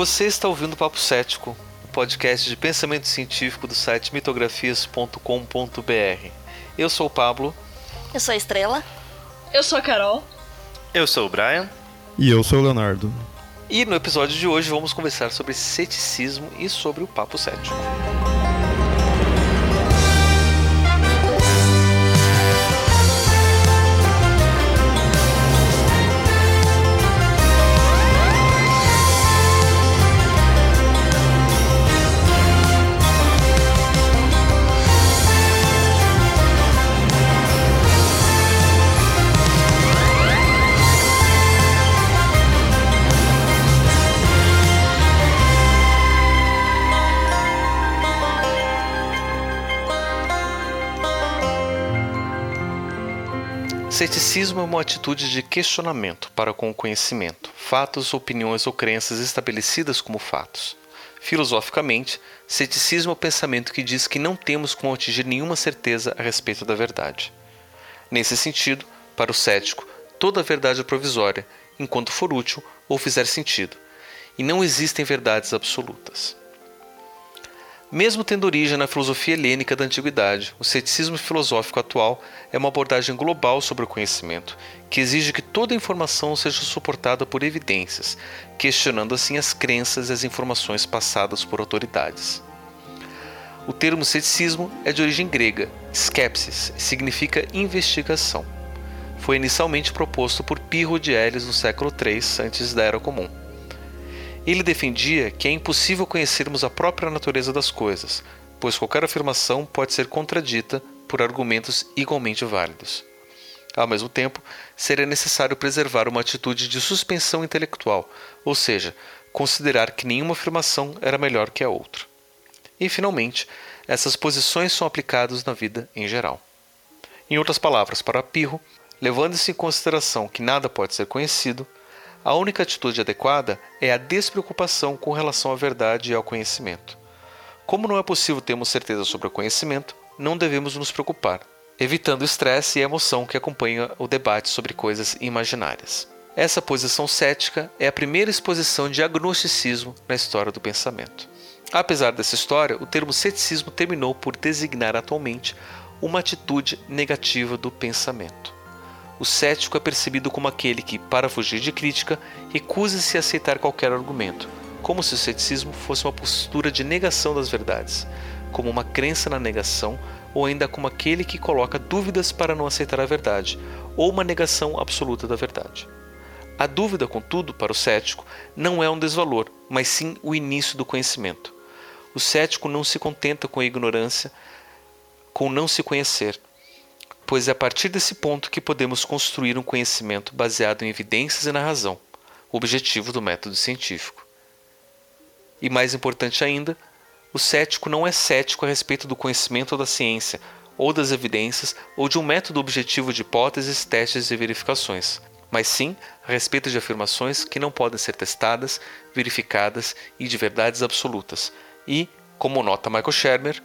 Você está ouvindo o Papo Cético, o podcast de pensamento científico do site mitografias.com.br. Eu sou o Pablo. Eu sou a Estrela. Eu sou a Carol. Eu sou o Brian. E eu sou o Leonardo. E no episódio de hoje vamos conversar sobre ceticismo e sobre o Papo Cético. Ceticismo é uma atitude de questionamento para com o conhecimento, fatos, opiniões ou crenças estabelecidas como fatos. Filosoficamente, ceticismo é o pensamento que diz que não temos como atingir nenhuma certeza a respeito da verdade. Nesse sentido, para o cético, toda verdade é provisória, enquanto for útil ou fizer sentido, e não existem verdades absolutas. Mesmo tendo origem na filosofia helênica da antiguidade, o ceticismo filosófico atual é uma abordagem global sobre o conhecimento, que exige que toda informação seja suportada por evidências, questionando assim as crenças e as informações passadas por autoridades. O termo ceticismo é de origem grega, skepsis, e significa investigação. Foi inicialmente proposto por Pirro de Elis no século III antes da Era Comum. Ele defendia que é impossível conhecermos a própria natureza das coisas, pois qualquer afirmação pode ser contradita por argumentos igualmente válidos. Ao mesmo tempo, seria necessário preservar uma atitude de suspensão intelectual, ou seja, considerar que nenhuma afirmação era melhor que a outra. E, finalmente, essas posições são aplicadas na vida em geral. Em outras palavras, para Pirro, levando-se em consideração que nada pode ser conhecido, a única atitude adequada é a despreocupação com relação à verdade e ao conhecimento. Como não é possível termos certeza sobre o conhecimento, não devemos nos preocupar, evitando o estresse e a emoção que acompanha o debate sobre coisas imaginárias. Essa posição cética é a primeira exposição de agnosticismo na história do pensamento. Apesar dessa história, o termo ceticismo terminou por designar atualmente uma atitude negativa do pensamento o cético é percebido como aquele que, para fugir de crítica, recusa-se a aceitar qualquer argumento, como se o ceticismo fosse uma postura de negação das verdades, como uma crença na negação, ou ainda como aquele que coloca dúvidas para não aceitar a verdade, ou uma negação absoluta da verdade. A dúvida, contudo, para o cético, não é um desvalor, mas sim o início do conhecimento. O cético não se contenta com a ignorância, com não se conhecer, pois é a partir desse ponto que podemos construir um conhecimento baseado em evidências e na razão, o objetivo do método científico. E mais importante ainda, o cético não é cético a respeito do conhecimento ou da ciência, ou das evidências, ou de um método objetivo de hipóteses, testes e verificações, mas sim a respeito de afirmações que não podem ser testadas, verificadas e de verdades absolutas. E, como nota Michael Shermer,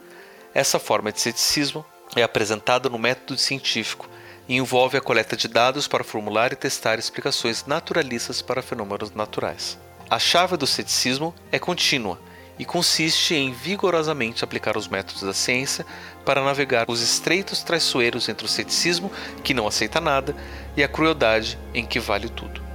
essa forma de ceticismo é apresentada no método científico e envolve a coleta de dados para formular e testar explicações naturalistas para fenômenos naturais. A chave do ceticismo é contínua e consiste em vigorosamente aplicar os métodos da ciência para navegar os estreitos traiçoeiros entre o ceticismo, que não aceita nada, e a crueldade, em que vale tudo.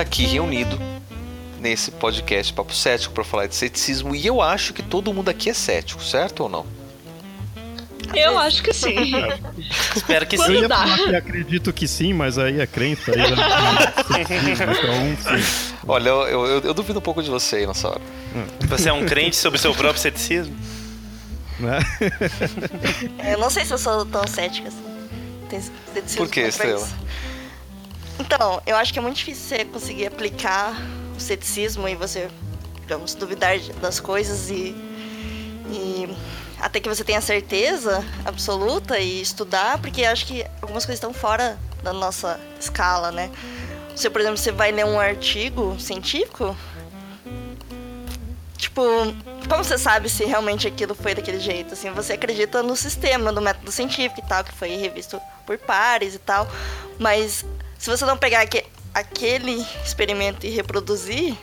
Está aqui reunido nesse podcast Papo Cético para falar de ceticismo e eu acho que todo mundo aqui é cético, certo ou não? Eu acho que sim. Espero que Eu sim. ia dá. falar que acredito que sim, mas aí é crença. Aí já... então, sim. Olha, eu, eu, eu duvido um pouco de você aí nessa hora. Você é um crente sobre o seu próprio ceticismo? Né? Eu não sei se eu sou tão cética assim. Tem ceticismo Por que, Estrela? Então, eu acho que é muito difícil você conseguir aplicar o ceticismo e você digamos, duvidar das coisas e, e até que você tenha certeza absoluta e estudar, porque acho que algumas coisas estão fora da nossa escala, né? Se, por exemplo, você vai ler um artigo científico, tipo, como você sabe se realmente aquilo foi daquele jeito? Assim, você acredita no sistema, no método científico e tal, que foi revisto por pares e tal, mas se você não pegar aque- aquele experimento e reproduzir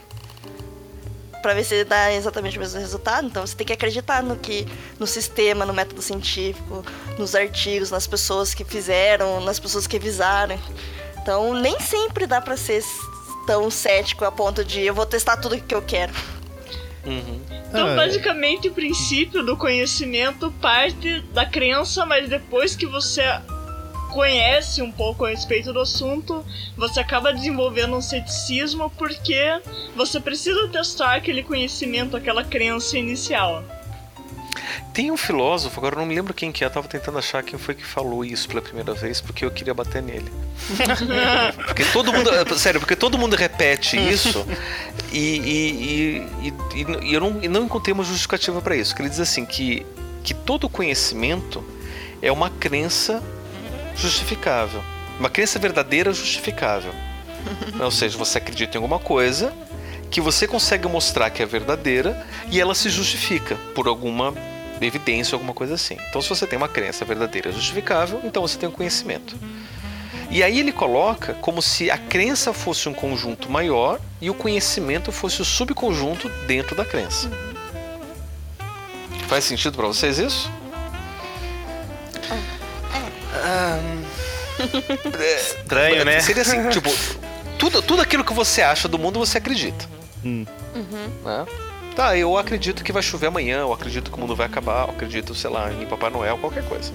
para ver se dá exatamente o mesmo resultado, então você tem que acreditar no que no sistema, no método científico, nos artigos, nas pessoas que fizeram, nas pessoas que revisaram. Então, nem sempre dá para ser tão cético a ponto de eu vou testar tudo que eu quero. Uhum. Então, Ah, é. basicamente, o princípio do conhecimento parte da crença, mas depois que você conhece um pouco a respeito do assunto, você acaba desenvolvendo um ceticismo porque você precisa testar aquele conhecimento, aquela crença inicial. Tem um filósofo, agora eu não me lembro quem que é, eu tava tentando achar quem foi que falou isso pela primeira vez, porque eu queria bater nele. porque todo mundo. Sério, porque todo mundo repete isso e, e, e, e- eu não, não encontrei uma justificativa para isso. Que ele diz assim que, que todo conhecimento é uma crença justificável. Uma crença verdadeira justificável. Ou seja, você acredita em alguma coisa que você consegue mostrar que é verdadeira e ela se justifica por alguma evidência, alguma coisa assim. Então, se você tem uma crença verdadeira justificável, então você tem um conhecimento. E aí ele coloca como se a crença fosse um conjunto maior e o conhecimento fosse o subconjunto dentro da crença. Faz sentido para vocês isso? Estranho, né? Seria assim, tipo, tudo, tudo aquilo que você acha do mundo você acredita. Hum. né? Tá, eu acredito que vai chover amanhã, eu acredito que o mundo vai acabar, eu acredito, sei lá, em Papai Noel, qualquer coisa.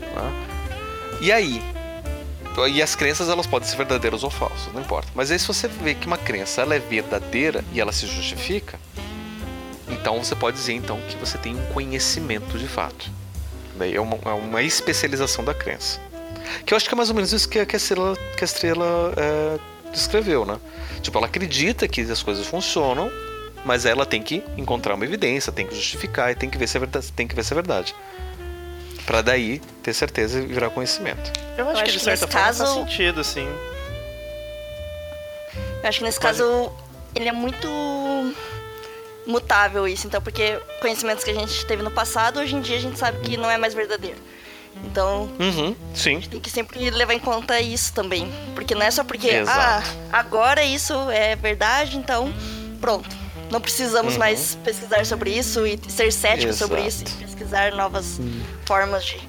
Né? E aí? E as crenças elas podem ser verdadeiras ou falsas, não importa. Mas aí se você vê que uma crença ela é verdadeira e ela se justifica, então você pode dizer então que você tem um conhecimento de fato. Daí é uma, é uma especialização da crença. Que eu acho que é mais ou menos isso que, a- que a estrela, que a estrela é, descreveu, né? Tipo, ela acredita que as coisas funcionam, mas ela tem que encontrar uma evidência, tem que justificar e tem que ver se é verdade. Tem que ver se é verdade. Pra daí ter certeza e virar conhecimento. Eu acho Eu que acho de que certa nesse forma caso- faz sentido, assim. Eu acho que nesse Pode- caso ele é muito mutável isso, então, porque conhecimentos que a gente teve no passado, hoje em dia a gente sabe que não é mais verdadeiro. Então, Uhum, sim. tem que sempre levar em conta isso também. Porque não é só porque, Exato. ah, agora isso é verdade, então pronto. Não precisamos Uhum. mais pesquisar sobre isso e ser cético sobre isso Exato. e pesquisar novas formas de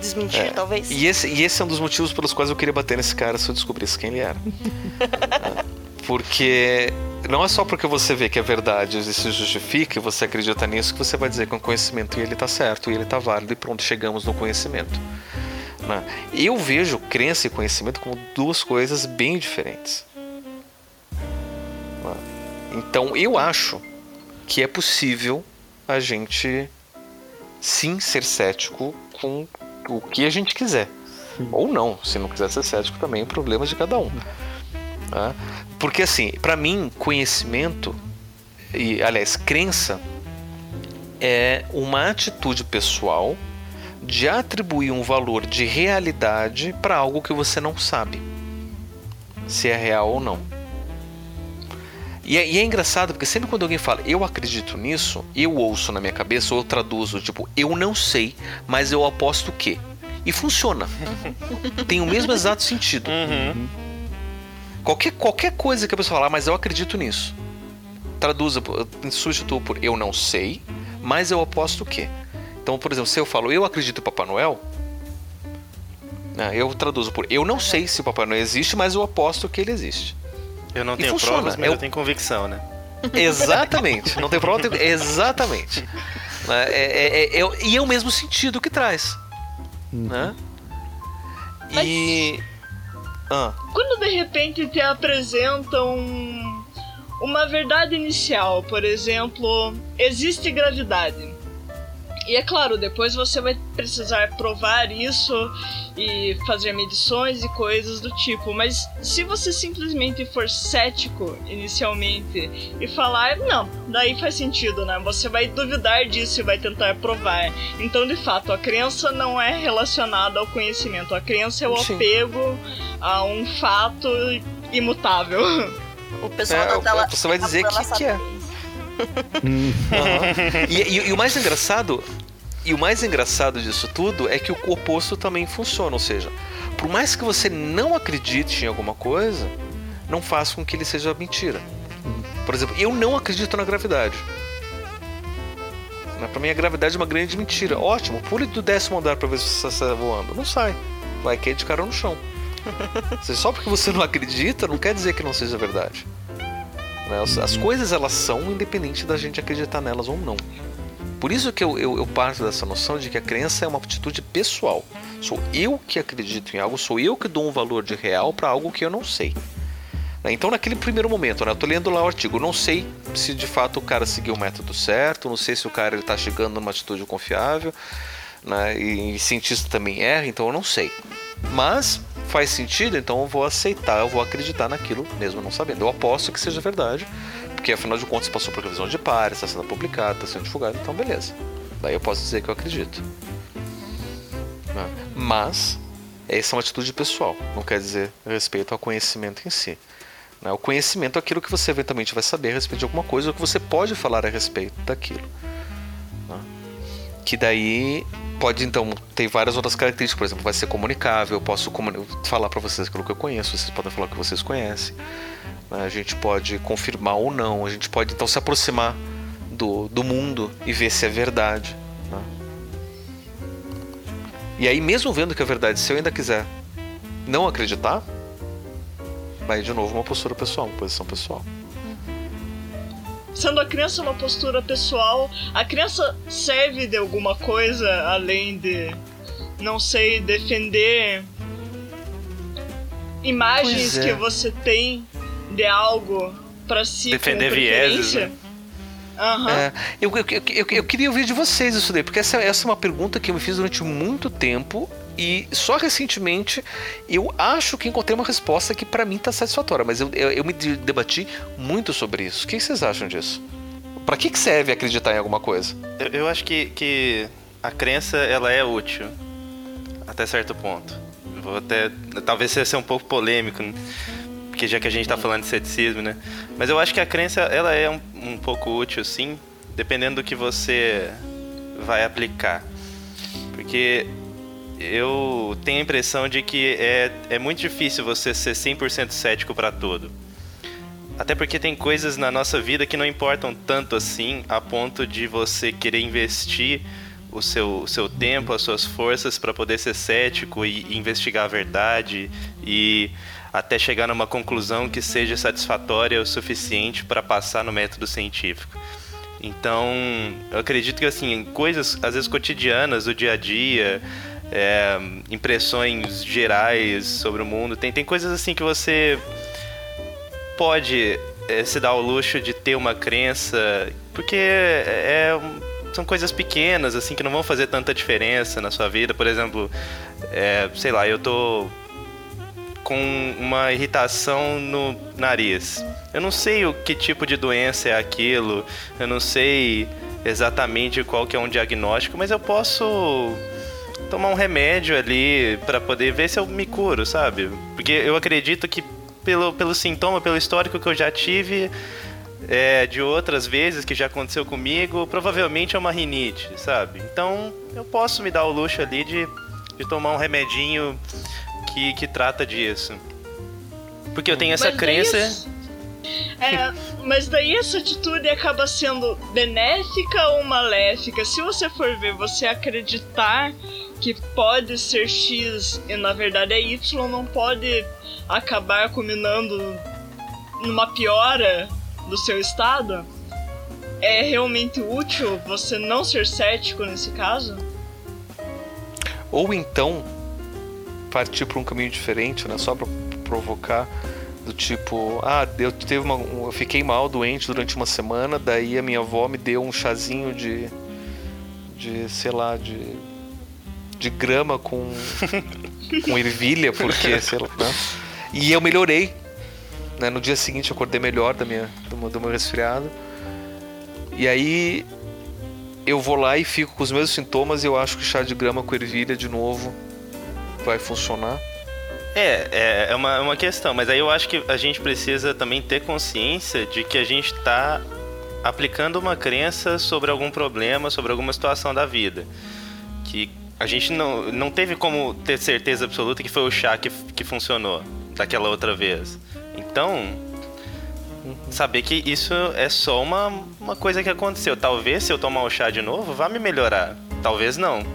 desmentir, É. talvez. E esse, e esse é um dos motivos pelos quais eu queria bater nesse cara se eu descobrisse quem ele era. Porque não é só porque você vê que é verdade e se justifica e você acredita nisso que você vai dizer que é um conhecimento e ele tá certo e ele tá válido e pronto, chegamos no conhecimento. né? Eu vejo crença e conhecimento como duas coisas bem diferentes. né? Então eu acho que é possível a gente sim ser cético com o que a gente quiser. Ou não, se não quiser ser cético também, é problema de cada um. Tá? Porque assim, pra mim, conhecimento e, aliás, crença é uma atitude pessoal de atribuir um valor de realidade para algo que você não sabe se é real ou não. E é, e é engraçado porque sempre quando alguém fala eu acredito nisso, eu ouço na minha cabeça ou eu traduzo tipo eu não sei, mas eu aposto que. E funciona. Tem o mesmo exato sentido. Uhum. Qualquer, qualquer coisa que a pessoa falar, mas eu acredito nisso. Traduza, por- substitua por eu não sei, mas eu aposto que. Então, por exemplo, se eu falo eu acredito em Papai Noel, né, eu traduzo por eu não sei se o Papai Noel existe, mas eu aposto que ele existe. Eu não E tenho funciona, provas, mas é o- eu tenho convicção, né? Exatamente. Não tem prova, tem... exatamente. Né, é- é- é- é- e é o mesmo sentido que traz. Né? E. Ah, Quando de repente te apresentam uma verdade inicial, por exemplo, existe gravidade. E é claro, depois você vai precisar provar isso e fazer medições e coisas do tipo. Mas se você simplesmente for cético inicialmente e falar, não, daí faz sentido, né? Você vai duvidar disso e vai tentar provar. Então, de fato, a crença não é relacionada ao conhecimento. A crença é o Sim. apego a um fato imutável. O pessoal É, da tela. você vai dizer ela que- que é. Hum, Aham. E, e- e o mais engraçado, e o mais engraçado disso tudo é que o oposto também funciona, ou seja, por mais que você não acredite em alguma coisa, não faça com que ele seja mentira. Por exemplo, eu não acredito na gravidade. Pra mim a gravidade é uma grande mentira. Ótimo, pule do décimo andar pra ver se você sai voando. Não sai. Vai cair de cara no chão. Só porque você não acredita, não quer dizer que não seja verdade. Né, As, as coisas elas são independente da gente acreditar nelas ou não. Por isso que eu, eu, eu parto dessa noção de que a crença é uma atitude pessoal. Sou eu que acredito em algo, sou eu que dou um valor de real para algo que eu não sei. Né, Então, naquele primeiro momento, né, eu tô lendo lá o artigo, não sei se de fato o cara seguiu o método certo, não sei se o cara ele tá chegando numa atitude confiável, né, e cientista também erra, então eu não sei. Mas faz sentido, então eu vou aceitar, eu vou acreditar naquilo mesmo não sabendo. Eu aposto que seja verdade, porque afinal de contas passou por revisão de pares, está sendo publicado, está sendo divulgado, então beleza. Daí eu posso dizer que eu acredito. Né? Mas essa é uma atitude pessoal, não quer dizer respeito ao conhecimento em si. né? O conhecimento é aquilo que você eventualmente vai saber a respeito de alguma coisa ou que você pode falar a respeito daquilo. né? Que daí pode então ter várias outras características, por exemplo, vai ser comunicável, eu posso comuni- falar para vocês aquilo que eu conheço, vocês podem falar o que vocês conhecem. né? A gente pode confirmar ou não, a gente pode então se aproximar do, do mundo e ver se é verdade. né? E aí, mesmo vendo que é verdade, se eu ainda quiser não acreditar, vai de novo uma postura pessoal, uma posição pessoal. Sendo a crença uma postura pessoal, a crença serve de alguma coisa além de, não sei, defender imagens é. que você tem de algo pra si Defender vieses, né? Aham. É, eu, eu, eu, eu- eu queria ouvir de vocês isso daí, porque essa, essa é uma pergunta que eu me fiz durante muito tempo e só recentemente eu acho que encontrei uma resposta que pra mim tá satisfatória, mas eu, eu, eu me de- debati muito sobre isso. O que vocês acham disso? Pra que, que serve acreditar em alguma coisa? Eu, eu acho que, que a crença ela é útil até certo ponto. Vou até talvez seja um pouco polêmico, né? porque já que a gente está falando de ceticismo, né? Mas eu acho que a crença ela é um, um pouco útil, sim, dependendo do que você vai aplicar, porque eu tenho a impressão de que é, é muito difícil você ser 100% cético para tudo. Até porque tem coisas na nossa vida que não importam tanto assim, a ponto de você querer investir o seu, o seu tempo, as suas forças para poder ser cético e, investigar a verdade e até chegar numa conclusão que seja satisfatória o suficiente para passar no método científico. Então, eu acredito que assim, coisas às vezes cotidianas do dia a dia, é, impressões gerais sobre o mundo, tem, tem coisas assim que você pode é, se dar o luxo de ter uma crença, porque é, são coisas pequenas, assim, que não vão fazer tanta diferença na sua vida. Por exemplo, é, sei lá, eu tô com uma irritação no nariz. Eu não sei o que tipo de doença é aquilo, eu não sei exatamente qual que é um diagnóstico, mas eu posso tomar um remédio ali para poder ver se eu me curo, sabe? Porque eu acredito que pelo, pelo sintoma, pelo histórico que eu já tive é, de outras vezes que já aconteceu comigo, provavelmente é uma rinite, sabe? Então eu posso me dar o luxo ali de, de tomar um remedinho que, que trata disso. Porque eu tenho essa Mas crença. isso- É, mas daí essa atitude acaba sendo benéfica ou maléfica? Se você for ver, você acreditar que pode ser X e na verdade é Y, não pode acabar culminando numa piora do seu estado? É realmente útil você não ser cético nesse caso? Ou então partir para um caminho diferente, né? Só para provocar do tipo, ah, eu teve uma, um- eu fiquei mal, doente durante uma semana, daí a minha avó me deu um chazinho de de sei lá, de, de grama com, com ervilha, porque, sei lá. Né? E eu melhorei. Né? No dia seguinte eu acordei melhor da minha, do, meu, do meu resfriado. E aí eu vou lá e fico com os mesmos sintomas e eu acho que chá de grama com ervilha de novo vai funcionar. É, é, é uma, uma questão, mas aí eu acho que a gente precisa também ter consciência de que a gente está aplicando uma crença sobre algum problema, sobre alguma situação da vida. Que a gente não, não teve como ter certeza absoluta que foi o chá que, que funcionou daquela outra vez. Então, saber que isso é só uma, uma coisa que aconteceu. Talvez se eu tomar o chá de novo, vá me melhorar. Talvez não.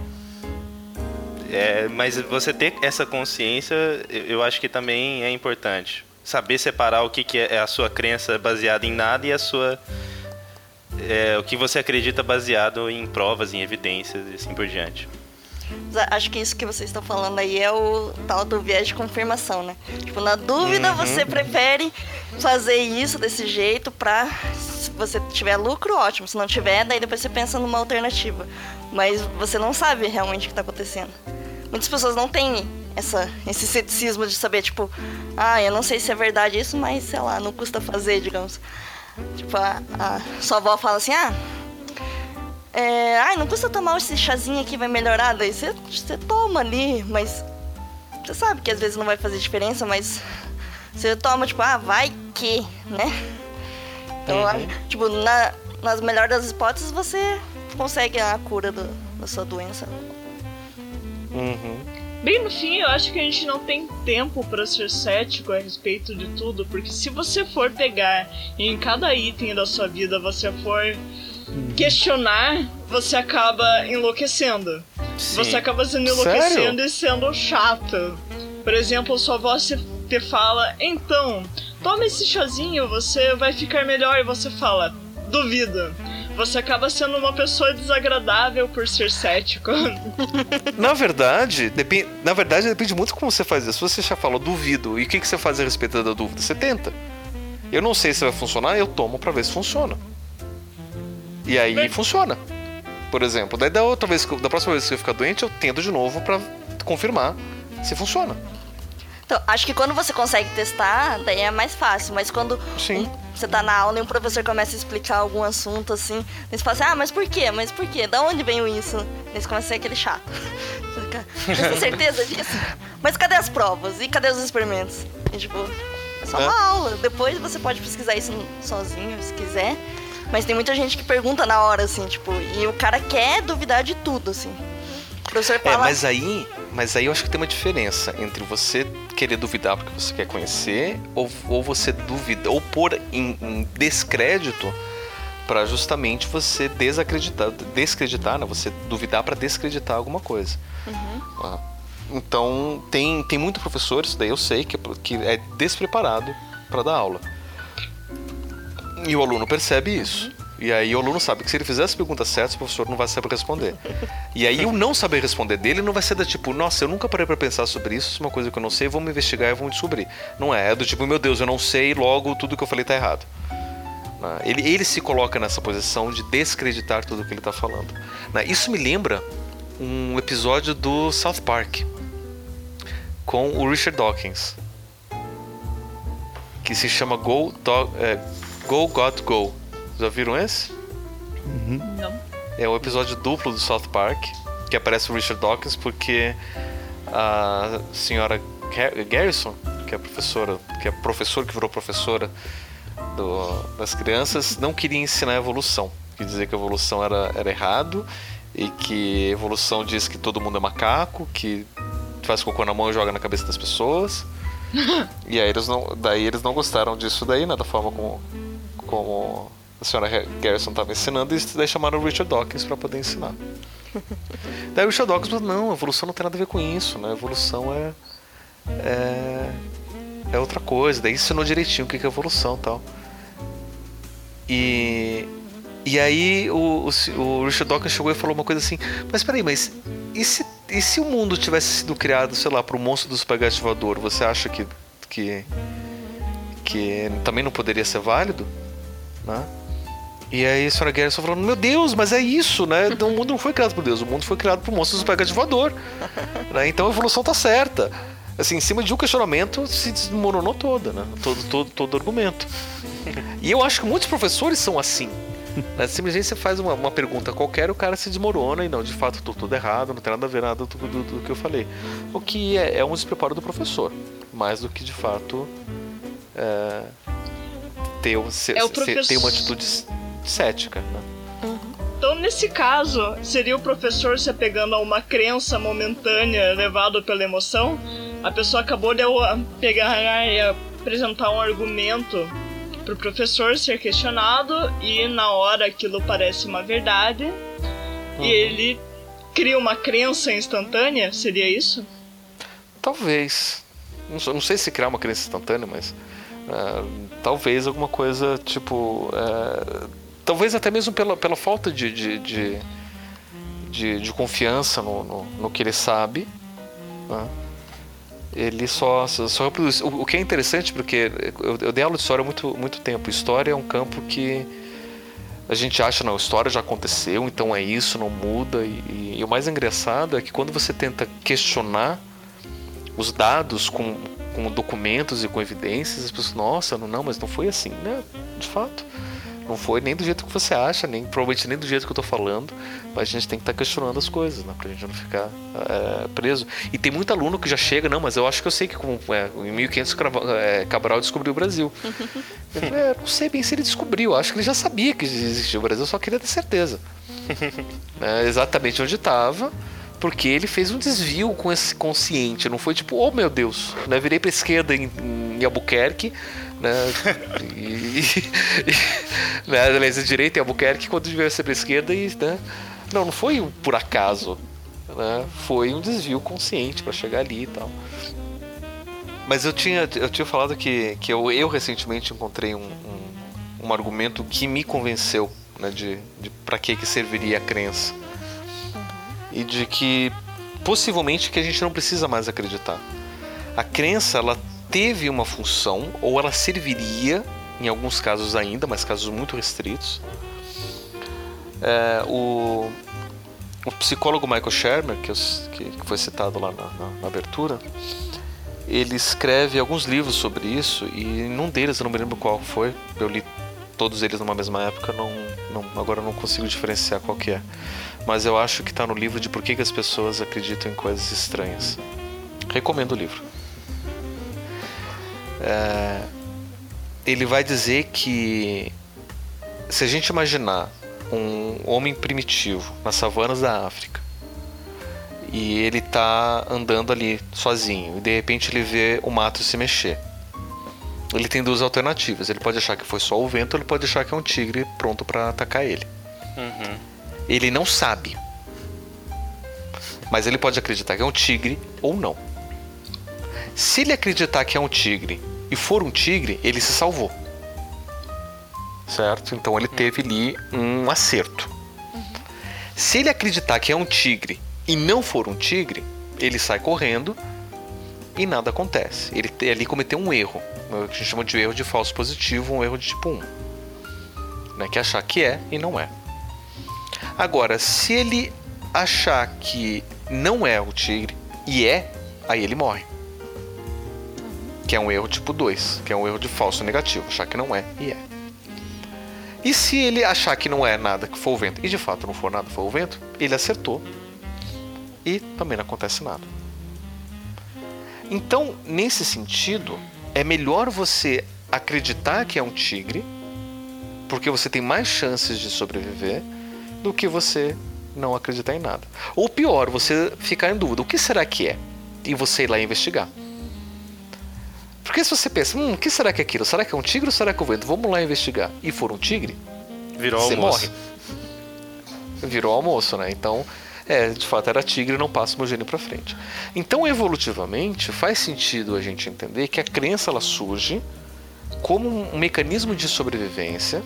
É, mas você ter essa consciência, eu acho que também é importante. Saber separar o que, que é a sua crença baseada em nada e a sua. É, o que você acredita baseado em provas, em evidências e assim por diante. Acho que isso que vocês estão falando aí é o tal do viés de confirmação, né? Tipo, na dúvida, uhum. você prefere fazer isso desse jeito pra. Se você tiver lucro, ótimo. Se não tiver, daí depois você pensa numa alternativa. Mas você não sabe realmente o que está acontecendo. Muitas pessoas não têm essa, esse ceticismo de saber, tipo, ah, eu não sei se é verdade isso, mas sei lá, não custa fazer, digamos. Tipo, a, a sua avó fala assim, ah é, ai, não custa tomar esse chazinho aqui, vai melhorar. Daí você, você toma ali, mas você sabe que às vezes não vai fazer diferença, mas você toma, tipo, ah, vai que, né? Então, uhum. tipo, na, nas melhores das hipóteses, você consegue a cura do, da sua doença. Uhum. Bem no fim, eu acho que a gente não tem tempo para ser cético a respeito de tudo, porque se você for pegar em cada item da sua vida, você for questionar, você acaba enlouquecendo. Sim. Você acaba sendo enlouquecendo Sério? e sendo chato. Por exemplo, sua voz te fala, então, toma esse chazinho, você vai ficar melhor. E você fala, duvido. Você acaba sendo uma pessoa desagradável por ser cético. Na verdade, depende, na verdade, depende muito como você faz isso. Se você já falou duvido, e o que, que você faz a respeito da dúvida? Você tenta. Eu não sei se vai funcionar, eu tomo para ver se funciona. E aí Bem... funciona. Por exemplo, daí da outra vez, da próxima vez que eu ficar doente, eu tento de novo para confirmar se funciona. Então, acho que quando você consegue testar, daí é mais fácil. Mas quando um, você tá na aula e um professor começa a explicar algum assunto assim, você fala assim, ah, mas por quê? Mas por quê? Da onde veio isso? Daí você começa a ser aquele chato. Você tem certeza disso? Mas cadê as provas? E cadê os experimentos? E, tipo, é só uma é. aula. Depois você pode pesquisar isso sozinho, se quiser. Mas tem muita gente que pergunta na hora, assim, tipo, e o cara quer duvidar de tudo, assim. O professor é, fala... É, mas aí, mas aí eu acho que tem uma diferença entre você querer duvidar porque você quer conhecer, ou, ou você duvida, ou pôr em, em descrédito para justamente você desacreditar, descreditar, né? Você duvidar para descreditar alguma coisa. Uhum. Ah. Então tem, tem muito professor, isso daí eu sei, que, que é despreparado para dar aula. E o aluno percebe isso. E aí o aluno sabe que se ele fizer as perguntas certas, o professor não vai saber responder. E aí o não saber responder dele não vai ser do tipo, nossa, eu nunca parei para pensar sobre isso, isso é uma coisa que eu não sei, vamos investigar e vamos descobrir. Não é, é do tipo, meu Deus, eu não sei, logo tudo que eu falei tá errado. Né? Ele, ele se coloca nessa posição de descreditar tudo que ele está falando. Né? Isso me lembra um episódio do South Park com o Richard Dawkins que se chama Go, Do é, Go Got Go. Já viram esse? Uhum. Não. É um episódio duplo do South Park que aparece o Richard Dawkins porque a senhora Garrison, que é professora, que é professor que virou professora do, das crianças, não queria ensinar a evolução, que dizia que a evolução era, era errado e que a evolução diz que todo mundo é macaco, que faz cocô na mão e joga na cabeça das pessoas. e aí eles não, daí eles não gostaram disso daí, né, da forma como como a senhora Garrison estava ensinando, e daí chamaram o Richard Dawkins para poder ensinar. daí o Richard Dawkins falou, não, evolução não tem nada a ver com isso, né? Evolução é, é, é outra coisa. Daí ensinou direitinho o que é evolução e tal. E, e aí o, o, o, Richard Dawkins chegou e falou uma coisa assim, mas peraí, mas e se, e se o mundo tivesse sido criado, sei lá, para o monstro do espaguete voador, você acha que, que, que também não poderia ser válido? Né? E aí a senhora Guerra só falando, meu Deus, mas é isso, né? O mundo não foi criado por Deus, o mundo foi criado por monstros do voador. né? Então a evolução tá certa. Assim, em cima de um questionamento se desmoronou toda, né? Todo, todo, todo argumento. E eu acho que muitos professores são assim. Né? Simplesmente você faz uma, uma pergunta qualquer, o cara se desmorona e não, de fato, tô tudo errado, não tem nada a ver nada do, do, do que eu falei. O que é, é um despreparo do professor, mais do que de fato é, ter, ser, É o professor- ter uma atitude cética. Né? Então, nesse caso, seria o professor se apegando a uma crença momentânea levado pela emoção? A pessoa acabou de uh, pegar e apresentar um argumento pro professor ser questionado e na hora aquilo parece uma verdade e ele cria uma crença instantânea? Seria isso? Talvez. Não, sei se criar uma crença instantânea, mas. ah, talvez alguma coisa tipo. ah, talvez até mesmo pela, pela falta de, de, de, de- de confiança no, no, no que ele sabe. né? Ele só, só, reproduz. O, o que é interessante, porque eu, eu dei aula de história há muito, muito tempo. História é um campo que a gente acha, não, história já aconteceu, então é isso, não muda. E, e o mais engraçado é que quando você tenta questionar os dados com, com documentos e com evidências, as pessoas, nossa, não, não, mas não foi assim, né? De fato. Não foi nem do jeito que você acha, nem provavelmente nem do jeito que eu tô falando, mas a gente tem que estar questionando as coisas, né? Pra gente não ficar é, preso. E tem muito aluno que já chega, não, mas eu acho que eu sei que com, é, em 1500 Crava- é, Cabral descobriu o Brasil. Eu é, não sei bem se ele descobriu, acho que ele já sabia que existia o Brasil, só queria ter certeza. É, exatamente onde estava, porque ele fez um desvio com esse consciente, não foi tipo, oh meu Deus, né? Virei pra esquerda em, em Albuquerque, né? E, e, né? Aliás, direita em Albuquerque quando devia ser pra esquerda e, né? Não, não foi por acaso, né? Foi um desvio consciente pra chegar ali e tal. Mas eu tinha, eu tinha falado que, que eu, eu recentemente encontrei um, um, um argumento que me convenceu né, de, de para que, que serviria a crença. E de que possivelmente que a gente não precisa mais acreditar. A crença ela teve uma função, ou ela serviria, em alguns casos ainda, mas casos muito restritos. É, o, o psicólogo Michael Shermer, que, que, que foi citado lá na, na- na abertura, ele escreve alguns livros sobre isso e num deles, eu não me lembro qual foi, eu li todos eles numa mesma época, não, não, agora não consigo diferenciar qual que é. Mas eu acho que está no livro de por que, que as pessoas acreditam em coisas estranhas. Recomendo o livro. É, ele vai dizer que se a gente imaginar um homem primitivo nas savanas da África e ele tá andando ali sozinho e de repente ele vê o mato se mexer. Ele tem duas alternativas. Ele pode achar que foi só o vento, ou ele pode achar que é um tigre pronto para atacar ele. Uhum. Ele não sabe. Mas ele pode acreditar que é um tigre ou não. Se ele acreditar que é um tigre e for um tigre, ele se salvou. Certo? Então ele teve ali um acerto. Se ele acreditar que é um tigre e não for um tigre, ele sai correndo e nada acontece. Ele ali cometeu um erro. O que a gente chama de erro de falso positivo, um erro de tipo 1. Né? Que achar que é e não é. Agora, se ele achar que não é o tigre e é, aí ele morre. Que é um erro tipo 2, que é um erro de falso negativo, achar que não é e é. E se ele achar que não é nada, que for o vento, e de fato não for nada, foi o vento, ele acertou e também não acontece nada. Então, nesse sentido, é melhor você acreditar que é um tigre, porque você tem mais chances de sobreviver, do que você não acreditar em nada. Ou pior, você ficar em dúvida: o que será que é? E você ir lá investigar. Porque se você pensa, hum, o que será que é aquilo? Será que é um tigre ou será que é o vento? Vamos lá investigar. E for um tigre, Virou você almoço. morre. Virou almoço, né? Então, é, de fato era tigre, não passa o meu gênio pra frente. Então, evolutivamente, faz sentido a gente entender que a crença ela surge como um mecanismo de sobrevivência,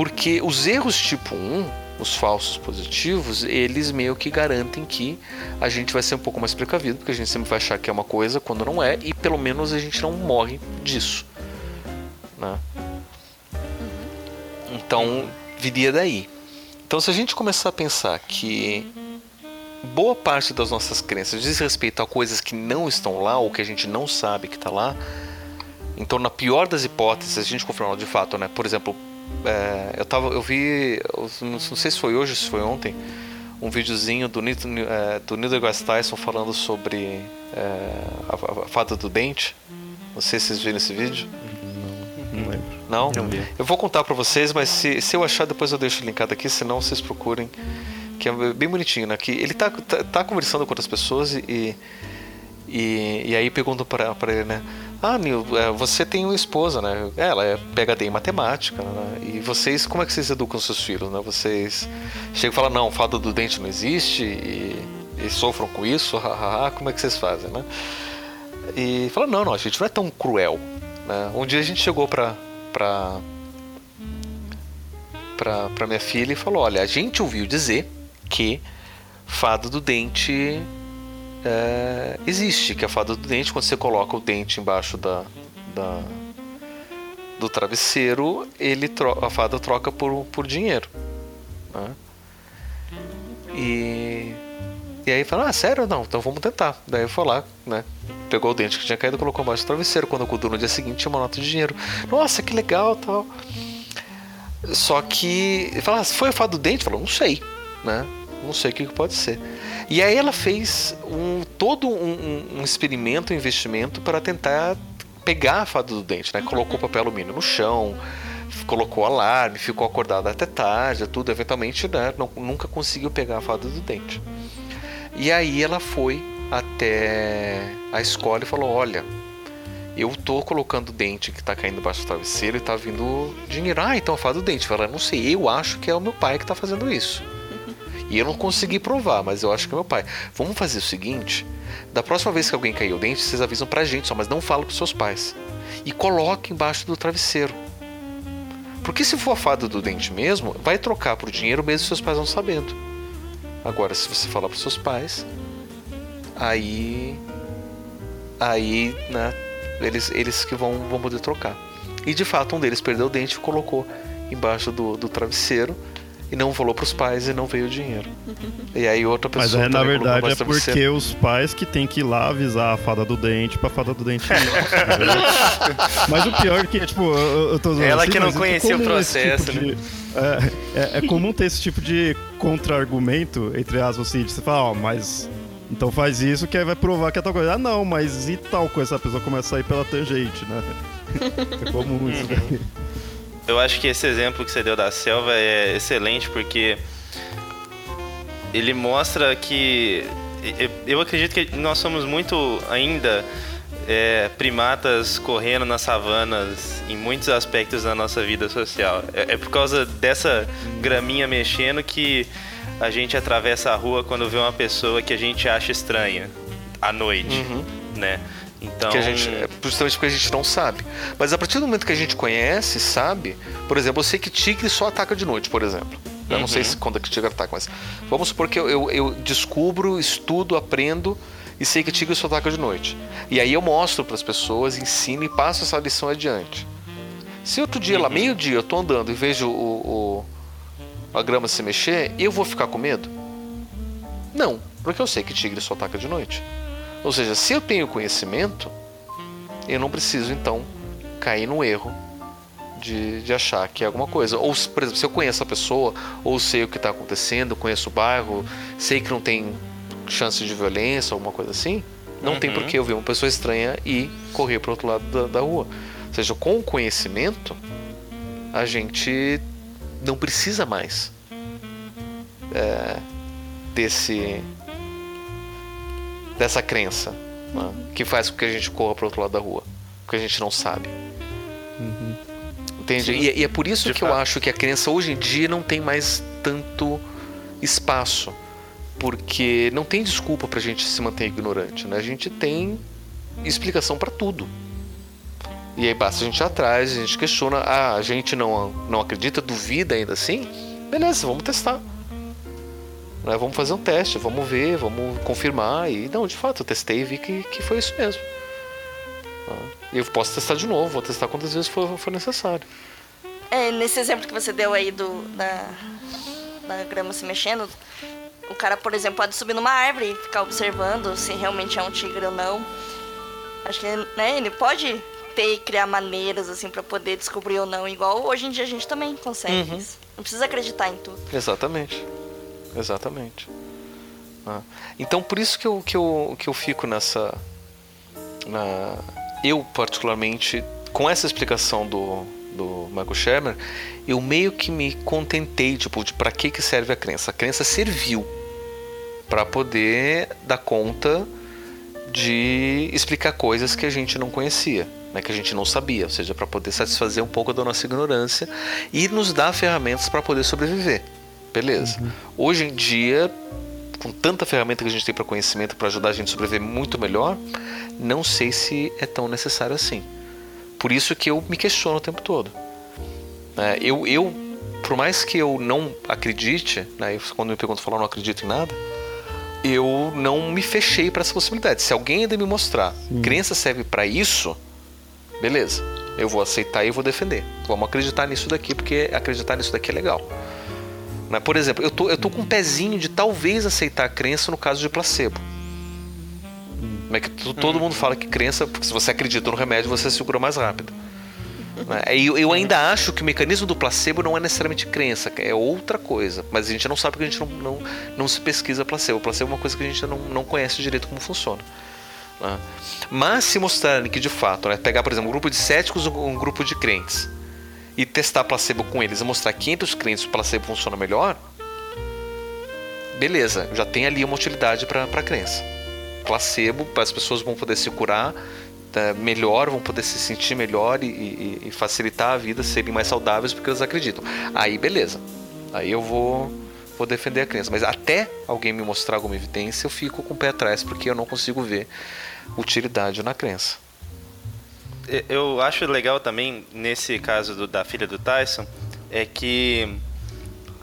porque os erros tipo 1, os falsos positivos, eles meio que garantem que a gente vai ser um pouco mais precavido, porque a gente sempre vai achar que é uma coisa quando não é, e pelo menos a gente não morre disso. Né? Então, viria daí. Então, se a gente começar a pensar que boa parte das nossas crenças diz respeito a coisas que não estão lá ou que a gente não sabe que está lá, então, na pior das hipóteses, a gente confirmar de fato, né? Por exemplo, é, eu tava, eu vi, não sei se foi hoje, se foi ontem, um videozinho do, é, do Neil deGrasse Tyson falando sobre é, a, a, fada do dente. Não sei se vocês viram esse vídeo. Não lembro. Não? Eu vou contar para vocês, mas se, se eu achar, depois eu deixo linkado aqui, senão vocês procurem. Que é bem bonitinho, né? Que ele tá, tá, tá conversando com outras pessoas e, e, e aí perguntam para ele, né? Ah, Nil, é, você tem uma esposa, né? Ela é PhD em matemática, né? E vocês, como é que vocês educam seus filhos, né? Vocês chegam e falam, não, fada do dente não existe e, e sofram com isso, hahaha, como é que vocês fazem, né? E fala, não, não, a gente não é tão cruel, né? Um dia a gente chegou pra, pra, pra, pra minha filha e falou, olha, a gente ouviu dizer que fada do dente é, existe, que é a fada do dente, quando você coloca o dente embaixo da, da do travesseiro, ele a fada troca por, por dinheiro. Né? E, e aí fala, ah, sério? Não, então vamos tentar. Daí foi lá, né? Pegou o dente que tinha caído colocou embaixo do travesseiro. Quando acordou no dia seguinte, tinha uma nota de dinheiro. Nossa, que legal tal. Só que. Fala, ah, foi a fada do dente? Falou, não sei, né? Não sei o que pode ser. E aí ela fez um, todo um, um experimento, um investimento para tentar pegar a fada do dente, né? Colocou papel alumínio no chão, colocou alarme, ficou acordada até tarde, tudo. Eventualmente, né? Não, nunca conseguiu pegar a fada do dente. E aí ela foi até a escola e falou: Olha, eu tô colocando o dente que tá caindo embaixo do travesseiro e tá vindo dinheiro. Ah, então a fada do dente. Fala, não sei, eu acho que é o meu pai que tá fazendo isso. E eu não consegui provar, mas eu acho que é meu pai. Vamos fazer o seguinte: da próxima vez que alguém cair o dente, vocês avisam pra gente só, mas não fala pros seus pais. E coloque embaixo do travesseiro. Porque se for a fada do dente mesmo, vai trocar por dinheiro mesmo seus pais não sabendo. Agora, se você falar pros seus pais, aí. Aí, né? Eles, eles que vão, vão poder trocar. E de fato, um deles perdeu o dente e colocou embaixo do, do travesseiro e não falou pros pais e não veio o dinheiro. E aí outra pessoa. Mas é, na verdade é porque os pais que tem que ir lá avisar a fada do dente pra fada do dente. mas o pior é que, tipo, eu, eu tô Ela assim, que não conhecia o processo, tipo né? De, é, é, é, comum ter esse tipo de contra-argumento, entre aspas, assim, de você falar, ó, oh, mas. Então faz isso que aí vai provar que é tal coisa. Ah, não, mas e tal coisa? A pessoa começa a ir pela tangente, né? É comum isso. Uhum. Eu acho que esse exemplo que você deu da selva é excelente porque ele mostra que eu acredito que nós somos muito ainda é, primatas correndo nas savanas em muitos aspectos da nossa vida social. É, é, por causa dessa graminha mexendo que a gente atravessa a rua quando vê uma pessoa que a gente acha estranha à noite, uhum. né? Então... Que a gente, é justamente porque a gente não sabe. Mas a partir do momento que a gente conhece, sabe, por exemplo, eu sei que tigre só ataca de noite, por exemplo. Eu uhum. não sei se quando é que tigre ataca, mas vamos supor que eu, eu, eu descubro, estudo, aprendo e sei que tigre só ataca de noite. E aí eu mostro para as pessoas, ensino e passo essa lição adiante. Se outro dia, uhum. lá meio-dia, eu tô andando e vejo o, o, a grama se mexer, eu vou ficar com medo? Não, porque eu sei que tigre só ataca de noite. Ou seja, se eu tenho conhecimento, eu não preciso então cair no erro de, de achar que é alguma coisa. Ou, por exemplo, se eu conheço a pessoa, ou sei o que está acontecendo, conheço o bairro, sei que não tem chance de violência, alguma coisa assim, não uhum. tem por que eu ver uma pessoa estranha e correr para o outro lado da, da rua. Ou seja, com o conhecimento, a gente não precisa mais é, desse dessa crença né, que faz com que a gente corra para outro lado da rua, porque a gente não sabe. Uhum. Entende? E, e, é por isso De que fato. eu acho que a crença hoje em dia não tem mais tanto espaço, porque não tem desculpa para a gente se manter ignorante, né? A gente tem explicação para tudo. E aí basta a gente ir atrás, a gente questiona, ah, a gente não, não acredita, duvida ainda assim? Beleza, vamos testar. Né? Vamos fazer um teste, vamos ver, vamos confirmar. E não, de fato, eu testei e vi que, que foi isso mesmo. E eu posso testar de novo, vou testar quantas vezes for, for necessário. É, nesse exemplo que você deu aí do, da, da grama se mexendo, o cara, por exemplo, pode subir numa árvore e ficar observando se realmente é um tigre ou não. Acho que né, ele pode ter e criar maneiras assim para poder descobrir ou não, igual hoje em dia a gente também consegue. Uhum. Não precisa acreditar em tudo. Exatamente. Exatamente. Ah. Então por isso que eu, que eu, que eu fico nessa. Na, eu particularmente, com essa explicação do, do Michael Shermer, eu meio que me contentei, tipo, de para que, que serve a crença. A crença serviu para poder dar conta de explicar coisas que a gente não conhecia, né, que a gente não sabia, ou seja, para poder satisfazer um pouco da nossa ignorância e nos dar ferramentas para poder sobreviver. Beleza. Uhum. Hoje em dia, com tanta ferramenta que a gente tem para conhecimento para ajudar a gente a sobreviver muito melhor, não sei se é tão necessário assim. Por isso que eu me questiono o tempo todo. É, eu, eu, por mais que eu não acredite, né, quando me perguntam falar não acredito em nada, eu não me fechei para essa possibilidade. Se alguém ainda me mostrar Sim. crença serve para isso, beleza. Eu vou aceitar e vou defender. Vamos acreditar nisso daqui, porque acreditar nisso daqui é legal. Né? Por exemplo, eu tô, eu tô com um pezinho de talvez aceitar a crença no caso de placebo. Como é que todo mundo fala que crença, porque se você acredita no remédio, você se cura mais rápido. Né? Eu, eu ainda acho que o mecanismo do placebo não é necessariamente crença, é outra coisa. Mas a gente não sabe porque a gente não, não, não se pesquisa placebo. O placebo é uma coisa que a gente não, não conhece direito como funciona. Né? Mas se mostrarem que de fato, né, pegar por exemplo um grupo de céticos ou um grupo de crentes e testar placebo com eles e mostrar que entre os crentes o placebo funciona melhor, beleza, já tem ali uma utilidade para a crença. Placebo, as pessoas vão poder se curar é, melhor, vão poder se sentir melhor e, e, e, facilitar a vida, serem mais saudáveis porque eles acreditam. Aí beleza, aí eu vou, vou defender a crença. Mas até alguém me mostrar alguma evidência, eu fico com o pé atrás porque eu não consigo ver utilidade na crença. Eu acho legal também, nesse caso do, da filha do Tyson, é que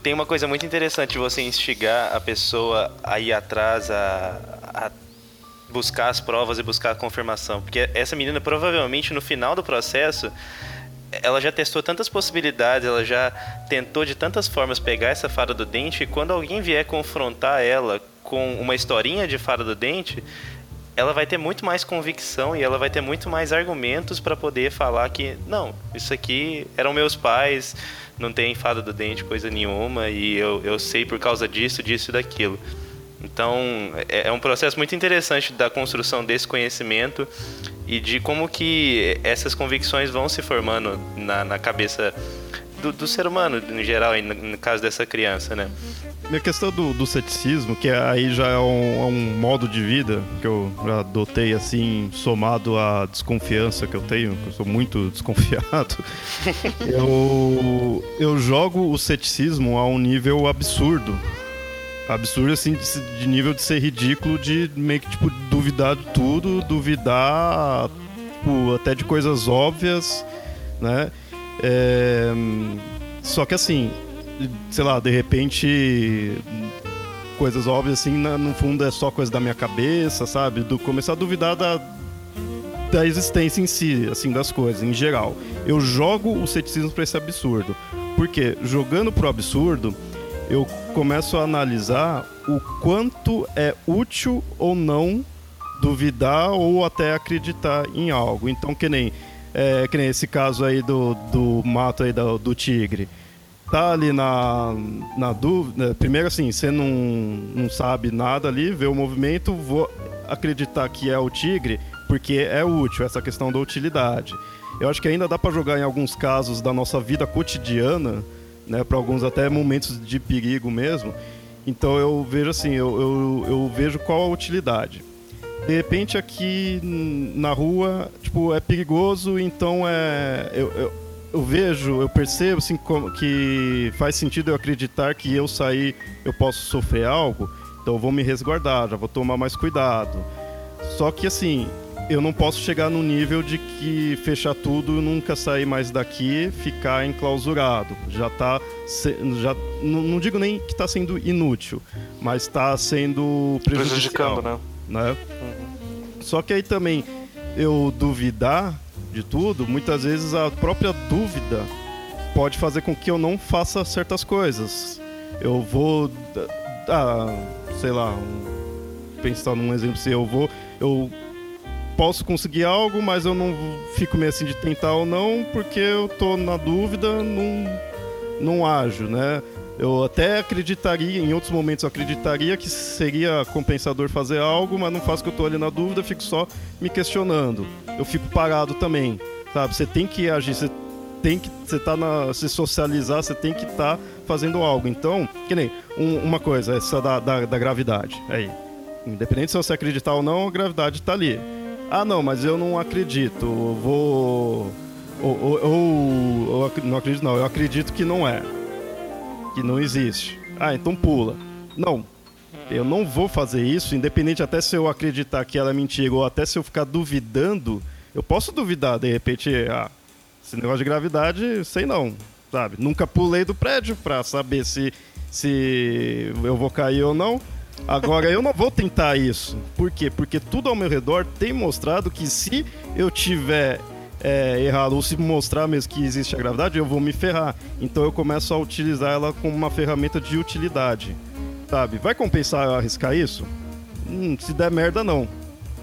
tem uma coisa muito interessante você instigar a pessoa a ir atrás, a, a buscar as provas e buscar a confirmação. Porque essa menina, provavelmente, no final do processo, ela já testou tantas possibilidades, ela já tentou de tantas formas pegar essa fada do dente, e quando alguém vier confrontar ela com uma historinha de fada do dente, ela vai ter muito mais convicção e ela vai ter muito mais argumentos para poder falar que não, isso aqui eram meus pais, não tem fada do dente coisa nenhuma e eu, eu sei por causa disso, disso e daquilo. Então, é, é um processo muito interessante da construção desse conhecimento e de como que essas convicções vão se formando na, na cabeça do, do, ser humano, em geral, no caso dessa criança, né? A questão do, do ceticismo, que aí já é um, é um, modo de vida que eu já adotei, assim, somado à desconfiança que eu tenho, que eu sou muito desconfiado, eu, eu jogo o ceticismo a um nível absurdo absurdo, assim, de, de, nível de ser ridículo, de meio que, tipo, duvidar de tudo, duvidar tipo, até de coisas óbvias, né? É... Só que assim, sei lá, de repente coisas óbvias assim, no fundo é só coisa da minha cabeça, sabe? Do começar a duvidar da, da existência em si, assim, das coisas, em geral. Eu jogo o ceticismo para esse absurdo. Porque jogando pro absurdo, eu começo a analisar o quanto é útil ou não duvidar ou até acreditar em algo. Então, que nem, é, que nem esse caso aí do, do mato aí do, do tigre. Tá ali na, na dúvida. Primeiro, assim, você não, não sabe nada ali, vê o movimento, vou acreditar que é o tigre porque é útil, essa questão da utilidade. Eu acho que ainda dá para jogar em alguns casos da nossa vida cotidiana né, para alguns até momentos de perigo mesmo. Então eu vejo assim, eu, eu, eu, vejo qual a utilidade. De repente aqui na rua, tipo, é perigoso, então é. Eu, eu, eu vejo, eu percebo assim, que faz sentido eu acreditar que eu sair, eu posso sofrer algo, então eu vou me resguardar, já vou tomar mais cuidado. Só que assim, eu não posso chegar no nível de que fechar tudo, nunca sair mais daqui, ficar enclausurado. Já tá. Já, não digo nem que está sendo inútil, mas está sendo prejudicando, né? Né? Uhum. Só que aí também eu duvidar de tudo, muitas vezes a própria dúvida pode fazer com que eu não faça certas coisas. Eu vou. Ah, sei lá, pensar num exemplo se eu vou. Eu posso conseguir algo, mas eu não fico meio assim de tentar ou não, porque eu tô na dúvida, não, não ajo, né? Eu até acreditaria, em outros momentos eu acreditaria que seria compensador fazer algo, mas não faço que eu tô ali na dúvida, fico só me questionando. Eu fico parado também, sabe? Você tem que agir, você tem que você tá na se socializar, você tem que estar tá fazendo algo. Então, que nem um, uma coisa, essa da, da, da gravidade. Aí, independente se você acreditar ou não, a gravidade está ali. Ah, não, mas eu não acredito. Eu vou ou, ou, ou, eu não acredito não, eu acredito que não é que não existe. Ah, então pula. Não. Eu não vou fazer isso, independente até se eu acreditar que ela é mentira ou até se eu ficar duvidando. Eu posso duvidar, de repente, ah, esse negócio de gravidade, sei não, sabe? Nunca pulei do prédio pra saber se, se eu vou cair ou não. Agora, eu não vou tentar isso. Por quê? Porque tudo ao meu redor tem mostrado que se eu tiver é, errado ou se mostrar mesmo que existe a gravidade, eu vou me ferrar. Então eu começo a utilizar ela como uma ferramenta de utilidade. Sabe? Vai compensar eu arriscar isso? Hum, se der merda, não.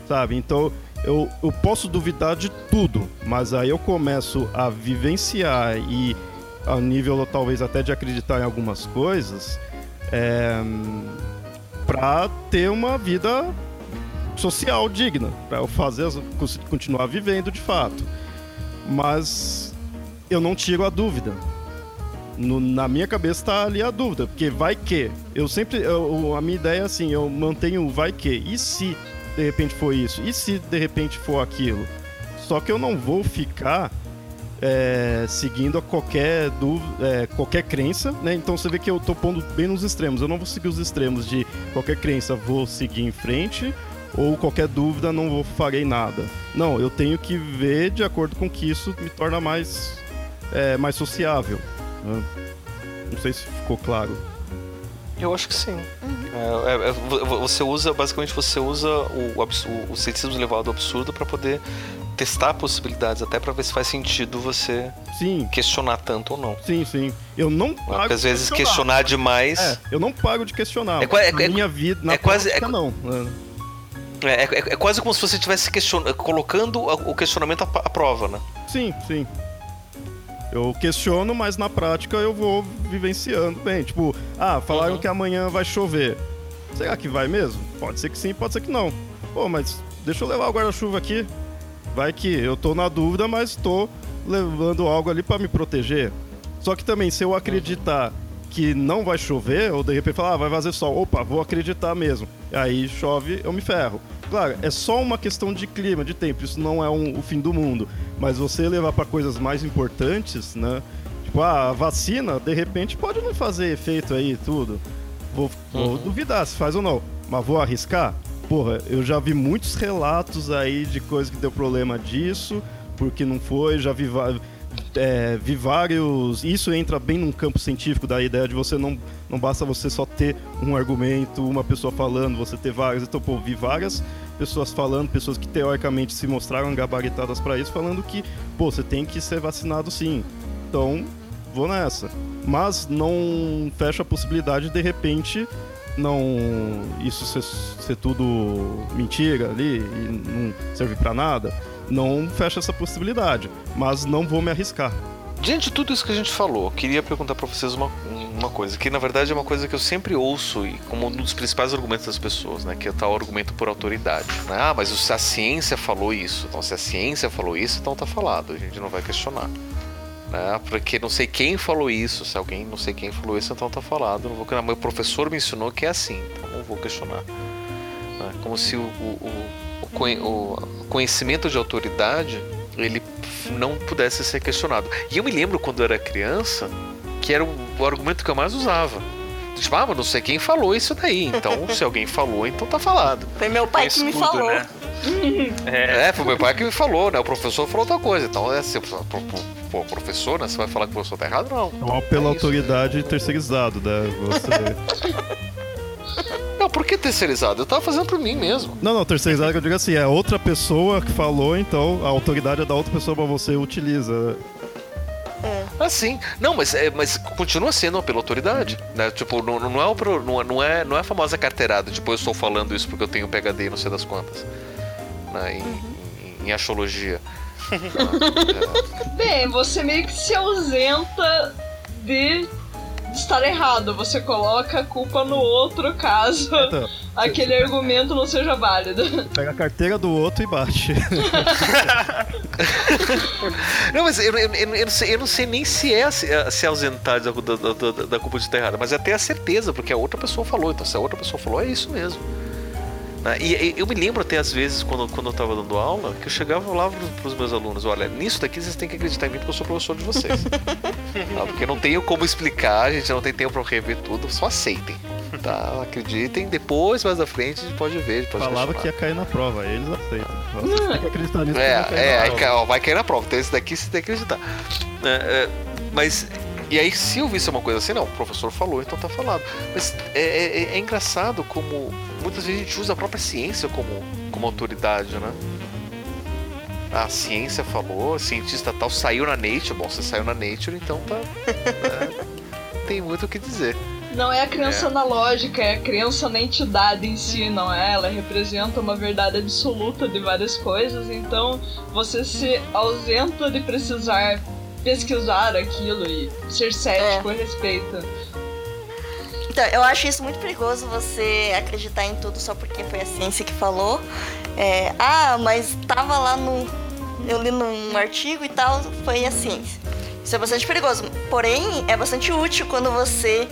Sabe? Então eu, eu posso duvidar de tudo, mas aí eu começo a vivenciar e a nível talvez até de acreditar em algumas coisas é, para ter uma vida social digna, para eu fazer continuar vivendo de fato mas eu não tiro a dúvida. No, na minha cabeça está ali a dúvida, porque vai que. Eu sempre. Eu, a minha ideia é assim: eu mantenho o vai que. E se de repente for isso? E se de repente for aquilo? Só que eu não vou ficar é, seguindo a qualquer, dúvida, é, qualquer crença, né? Então você vê que eu tô pondo bem nos extremos. Eu não vou seguir os extremos de qualquer crença, vou seguir em frente ou qualquer dúvida não vou farei nada. Não, eu tenho que ver de acordo com que isso me torna mais, é, mais sociável. Né? Não sei se ficou claro. Eu acho que sim. Uhum. É, é, é você usa, basicamente, você usa o, o, o ceticismo elevado ao absurdo para poder testar possibilidades, até para ver se faz sentido você sim. questionar tanto ou não. Sim, sim. Eu não pago Porque às vezes questionar, questionar demais. É, eu não pago de questionar. É, é, na minha vida, na é quase, é, não. É, é, é, quase como se você estivesse colocando o questionamento à, prova, né? Sim, sim. Eu questiono, mas na prática eu vou vivenciando bem. Tipo, ah, falaram uhum. que amanhã vai chover. Será que vai mesmo? Pode ser que sim, pode ser que não. Pô, mas deixa eu levar o guarda-chuva aqui. Vai que eu tô na dúvida, mas tô levando algo ali para me proteger. Só que também, se eu acreditar que não vai chover, ou de repente falar, ah, vai fazer sol, opa, vou acreditar mesmo. Aí chove, eu me ferro. Claro, é só uma questão de clima, de tempo, isso não é um, o fim do mundo. Mas você levar para coisas mais importantes, né? Tipo, ah, a vacina, de repente, pode não fazer efeito aí tudo. Vou, vou uhum. duvidar se faz ou não. Mas vou arriscar? Porra, eu já vi muitos relatos aí de coisa que deu problema disso, porque não foi, já vi é, vi vários. Isso entra bem num campo científico da ideia de você não. Não basta você só ter um argumento, uma pessoa falando, você ter várias. Então, pô, vi várias pessoas falando, pessoas que teoricamente se mostraram gabaritadas para isso, falando que, pô, você tem que ser vacinado sim. Então, vou nessa. Mas não fecha a possibilidade de, repente não isso ser, ser, tudo mentira ali e não serve para nada não fecha essa possibilidade, mas não vou me arriscar. Diante de tudo isso que a gente falou, queria perguntar para vocês uma, uma coisa, que na verdade é uma coisa que eu sempre ouço e como um dos principais argumentos das pessoas, né, que é o tal argumento por autoridade. Né? Ah, mas a ciência falou isso, então se a ciência falou isso, então tá falado, a gente não vai questionar. Né? Porque não sei quem falou isso, se alguém não sei quem falou isso, então tá falado. Não vou, meu professor me ensinou que é assim, então não vou questionar. Né? Como se o o conhecimento de autoridade ele não pudesse ser questionado. E eu me lembro quando eu era criança que era o argumento que eu mais usava. Tipo, ah, mas não sei quem falou isso daí. Então, se alguém falou, então tá falado. Foi meu pai que me falou. Né? é, foi meu pai que me falou, né? O professor falou outra coisa. Então, é, se o professor, né? Você vai falar que o professor tá errado? Não. É um pela é autoridade terceirizado, né? Você. Não, por que terceirizado? Eu tava fazendo por mim mesmo. Não, não, terceirizado que eu digo assim, é outra pessoa que falou, então a autoridade é da outra pessoa, mas você utiliza. É. Assim, não, mas, é, mas continua sendo pela autoridade, né? Tipo, não, não, é o, pro- não, é- não, é, não é a famosa carteirada, tipo, eu estou falando isso porque eu tenho PHD e não sei das quantas, né? Em, em, em astrologia. Bem, você meio que se ausenta de estar errado. Você coloca a culpa no outro caso Então, aquele argumento não seja válido. pega a carteira do outro e bate. Não, mas eu, eu, eu, eu não, sei, eu não sei nem se é se, se ausentar da, da, da, da culpa de estar errada, mas é ter a certeza, porque a outra pessoa falou. Então, se a outra pessoa falou, é isso mesmo. Né? E, e eu me lembro até às vezes, quando, quando eu estava dando aula, que eu chegava lá para os meus alunos: olha, nisso daqui vocês têm que acreditar em mim porque eu sou professor de vocês. Tá? Porque eu não tenho como explicar, a gente não tem tempo para rever tudo, só aceitem. Tá? Acreditem, depois, mais à frente, a gente pode ver. A gente pode Falava questionar. que ia cair na prova, eles aceitam. Vocês têm que acreditar nisso. É, que vai cair é, na aí prova. vai cair na prova. Então esse daqui você tem que acreditar. É, é, mas. E aí, se eu visse uma coisa assim, não, o professor falou, então tá falado. Mas é, é- é engraçado como muitas vezes a gente usa a própria ciência como, como autoridade, né? A ciência falou, cientista tal saiu na Nature. Bom, você saiu na Nature, então tá. é, tem muito o que dizer. Não é a crença É. na lógica, é a crença na entidade em si, não é? Ela representa uma verdade absoluta de várias coisas, então você se ausenta de precisar pesquisar aquilo e ser cético a respeito. Então, eu acho isso muito perigoso você acreditar em tudo só porque foi a ciência que falou. É, ah, mas tava lá no. Eu li num artigo e tal, foi a ciência. Isso é bastante perigoso. Porém, é bastante útil quando você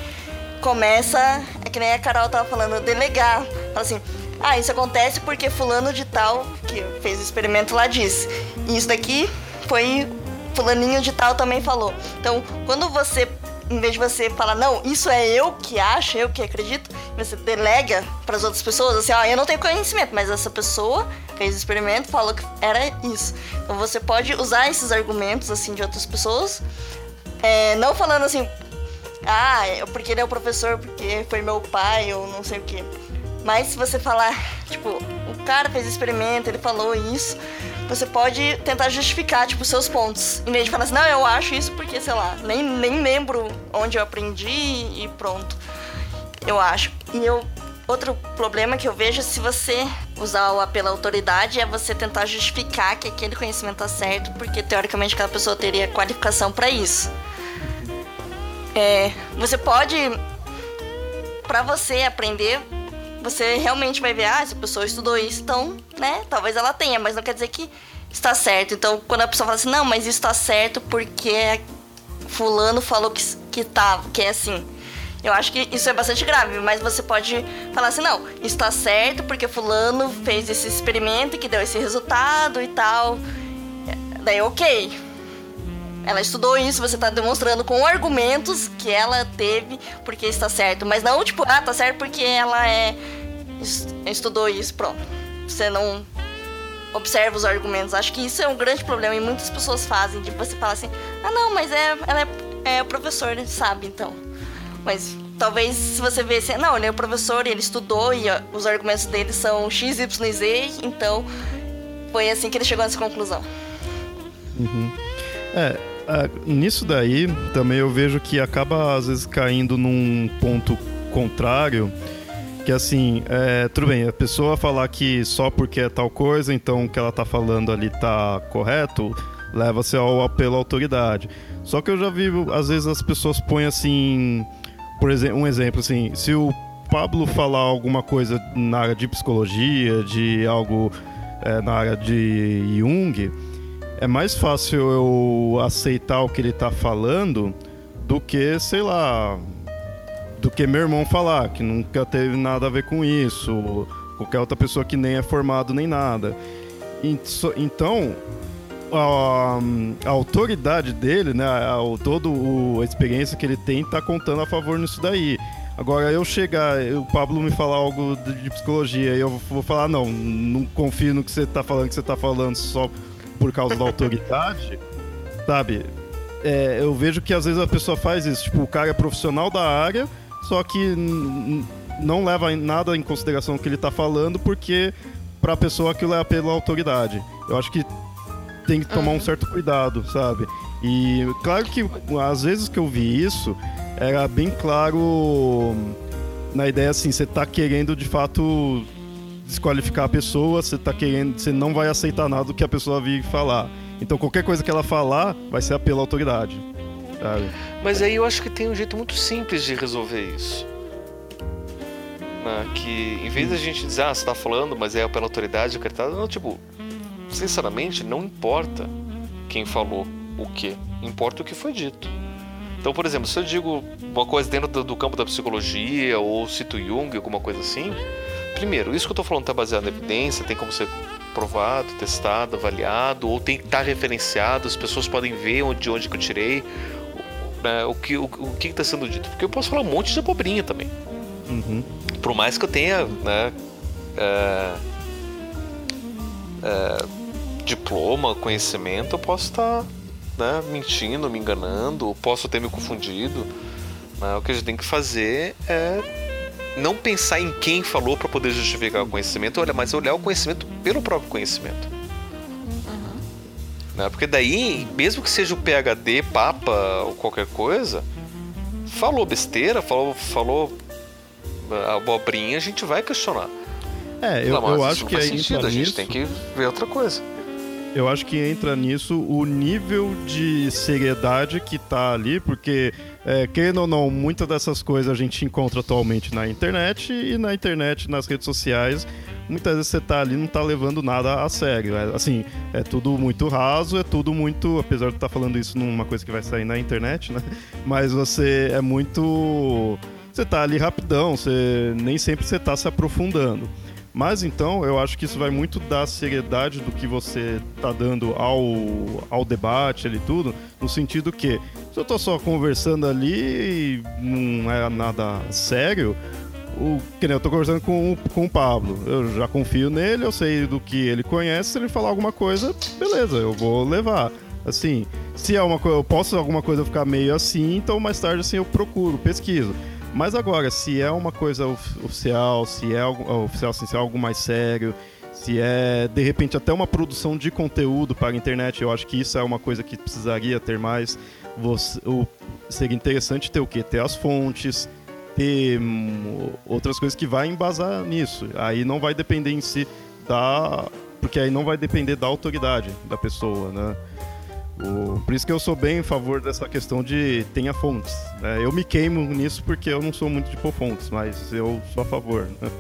começa, é que nem a Carol tava falando, delegar. Fala assim, ah, isso acontece porque fulano de tal, que fez o experimento lá, disse. E isso daqui foi fulaninho de tal também falou. Então, quando você, em vez de você falar, não, isso é eu que acho, eu que acredito, você delega para as outras pessoas, assim, ó, eu não tenho conhecimento, mas essa pessoa fez o experimento, falou que era isso. Então, você pode usar esses argumentos, assim, de outras pessoas, é, não falando assim, ah, é porque ele é o professor, porque foi meu pai, ou não sei o quê. Mas se você falar, tipo, o cara fez o experimento, ele falou isso, você pode tentar justificar, tipo, seus pontos. Em vez de falar assim, não, eu acho isso porque, sei lá, nem, nem lembro onde eu aprendi e pronto. Eu acho. E eu. Outro problema que eu vejo se você usar o apelo à autoridade é você tentar justificar que aquele conhecimento tá certo, porque teoricamente aquela pessoa teria qualificação para isso. É, você pode, para você aprender, você realmente vai ver, ah, essa pessoa estudou isso, então, né, talvez ela tenha, mas não quer dizer que está certo. Então, quando a pessoa fala assim, não, mas isso está certo porque fulano falou que, que tá, que é assim. Eu acho que isso é bastante grave, mas você pode falar assim, não, isso tá certo porque fulano fez esse experimento que deu esse resultado e tal. Daí, ok. Ela estudou isso, você tá demonstrando com argumentos que ela teve porque está certo. Mas não, tipo, ah, tá certo porque ela é. es- estudou isso, pronto. Você não observa os argumentos. Acho que isso é um grande problema e muitas pessoas fazem, de você falar assim, ah não, mas é, ela é, é professor, ele sabe, então. Mas talvez se você vê assim, não, ele é o professor, ele estudou e os argumentos dele são X, Y e Z, então foi assim que ele chegou nessa conclusão. É, ah, nisso daí também eu vejo que acaba às vezes caindo num ponto contrário, que assim, é, tudo bem, a pessoa falar que só porque é tal coisa, então o que ela tá falando ali tá correto, leva-se ao apelo à autoridade. Só que eu já vi, às vezes as pessoas põem assim, por exemplo, um exemplo assim, se o Pablo falar alguma coisa na área de psicologia, de algo é, na área de Jung, é mais fácil eu aceitar o que ele tá falando do que, sei lá, do que meu irmão falar, que nunca teve nada a ver com isso, qualquer outra pessoa que nem é formado nem nada. Então, a, a autoridade dele, né, a, todo o- a experiência que ele tem tá contando a favor nisso daí. Agora eu chegar, o Pablo me falar algo de, de psicologia e eu vou falar, não, não confio no que você tá falando, que você tá falando só por causa da autoridade, sabe? É, eu vejo que às vezes a pessoa faz isso, tipo, o cara é profissional da área, só que não leva nada em consideração o que ele tá falando, porque pra pessoa aquilo é pela autoridade. Eu acho que tem que tomar um certo cuidado, sabe? E claro que às vezes que eu vi isso, era bem claro na ideia assim, você tá querendo de fato desqualificar a pessoa, você tá querendo, você não vai aceitar nada do que a pessoa vir falar. Então qualquer coisa que ela falar vai ser apelo à autoridade. Sabe? Mas aí eu acho que tem um jeito muito simples de resolver isso. Né? Que em vez da gente dizer, ah, você tá falando, mas é pela autoridade acreditada, não, tipo, sinceramente, não importa quem falou o que, importa o que foi dito. Então, por exemplo, se eu digo uma coisa dentro do campo da psicologia ou cito Jung, alguma coisa assim, primeiro, isso que eu tô falando tá baseado na evidência, tem como ser provado, testado, avaliado, ou tem que estar tá referenciado, as pessoas podem ver onde, de onde que eu tirei, né, o que o, o que está sendo dito. Porque eu posso falar um monte de abobrinha também. Uhum. Por mais que eu tenha, né, é, é, diploma, conhecimento, eu posso estar né, mentindo, me enganando, posso ter me confundido. Né, o que a gente tem que fazer é não pensar em quem falou para poder justificar o conhecimento, olha, mas olhar o conhecimento pelo próprio conhecimento. Uhum. Né? Porque daí, mesmo que seja o PhD, papa ou qualquer coisa, falou besteira, falou, falou abobrinha, a gente vai questionar. É, eu, não, eu acho que aí sentido, a gente tem que ver outra coisa. Eu acho que entra nisso o nível de seriedade que tá ali, porque é, querendo ou não, muitas dessas coisas a gente encontra atualmente na internet e na internet, nas redes sociais, muitas vezes você tá ali não tá levando nada a sério. É, assim, é tudo muito raso, é tudo muito. Apesar de estar tá falando isso numa coisa que vai sair na internet, né? Mas você é muito. Você tá ali rapidão, você nem sempre você tá se aprofundando. Mas então, eu acho que isso vai muito da seriedade do que você tá dando ao, ao debate ali tudo, no sentido que se eu tô só conversando ali e não é nada sério, o, que eu tô conversando com, com o Pablo. Eu já confio nele, eu sei do que ele conhece, se ele falar alguma coisa, beleza, eu vou levar. Assim, se é uma coisa, eu posso alguma coisa ficar meio assim, então mais tarde assim eu procuro, pesquiso. Mas agora, se é uma coisa oficial, se é algo, oficial, assim, se é algo mais sério, se é de repente até uma produção de conteúdo para a internet, eu acho que isso é uma coisa que precisaria ter mais. Você, o, seria interessante ter o quê? Ter as fontes, ter hum, outras coisas que vai embasar nisso. Aí não vai depender em si da. Porque aí não vai depender da autoridade da pessoa, né? O, por isso que eu sou bem em favor dessa questão de tenha fontes. Né? Eu me queimo nisso porque eu não sou muito de pôr fontes, mas eu sou a favor. Né?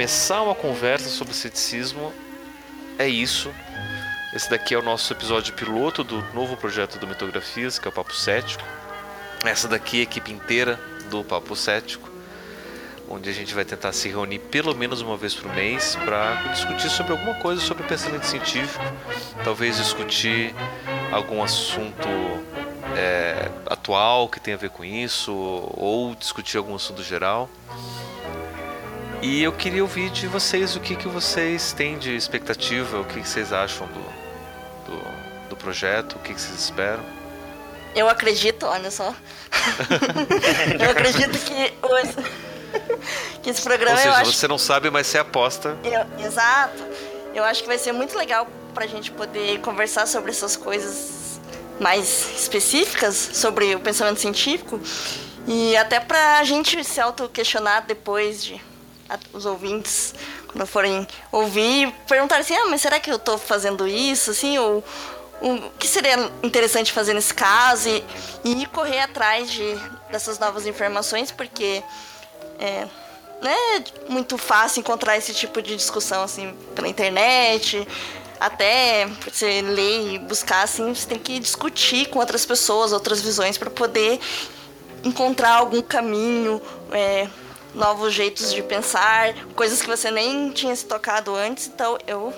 Começar uma conversa sobre ceticismo é isso. Esse daqui é o nosso episódio piloto do novo projeto do Mitografias, que é o Papo Cético. Essa daqui é a equipe inteira do Papo Cético, onde a gente vai tentar se reunir pelo menos uma vez por mês para discutir sobre alguma coisa sobre o pensamento científico, talvez discutir algum assunto é, atual que tenha a ver com isso, ou discutir algum assunto geral. E eu queria ouvir de vocês o que, que vocês têm de expectativa, o que, que vocês acham do, do, do projeto, o que, que vocês esperam. Eu acredito, olha só. eu acredito que, os, que esse programa. Ou seja, acho... você não sabe, mas você aposta. Eu, exato. Eu acho que vai ser muito legal pra gente poder conversar sobre essas coisas mais específicas sobre o pensamento científico e até pra gente se auto-questionar depois de os ouvintes, quando forem ouvir, perguntar assim: ah, mas será que eu estou fazendo isso? Assim, ou o que seria interessante fazer nesse caso? E, e correr atrás de, dessas novas informações, porque é, não é muito fácil encontrar esse tipo de discussão assim pela internet. Até você ler e buscar assim, você tem que discutir com outras pessoas, outras visões para poder encontrar algum caminho, é, novos jeitos de pensar, coisas que você nem tinha se tocado antes. Então eu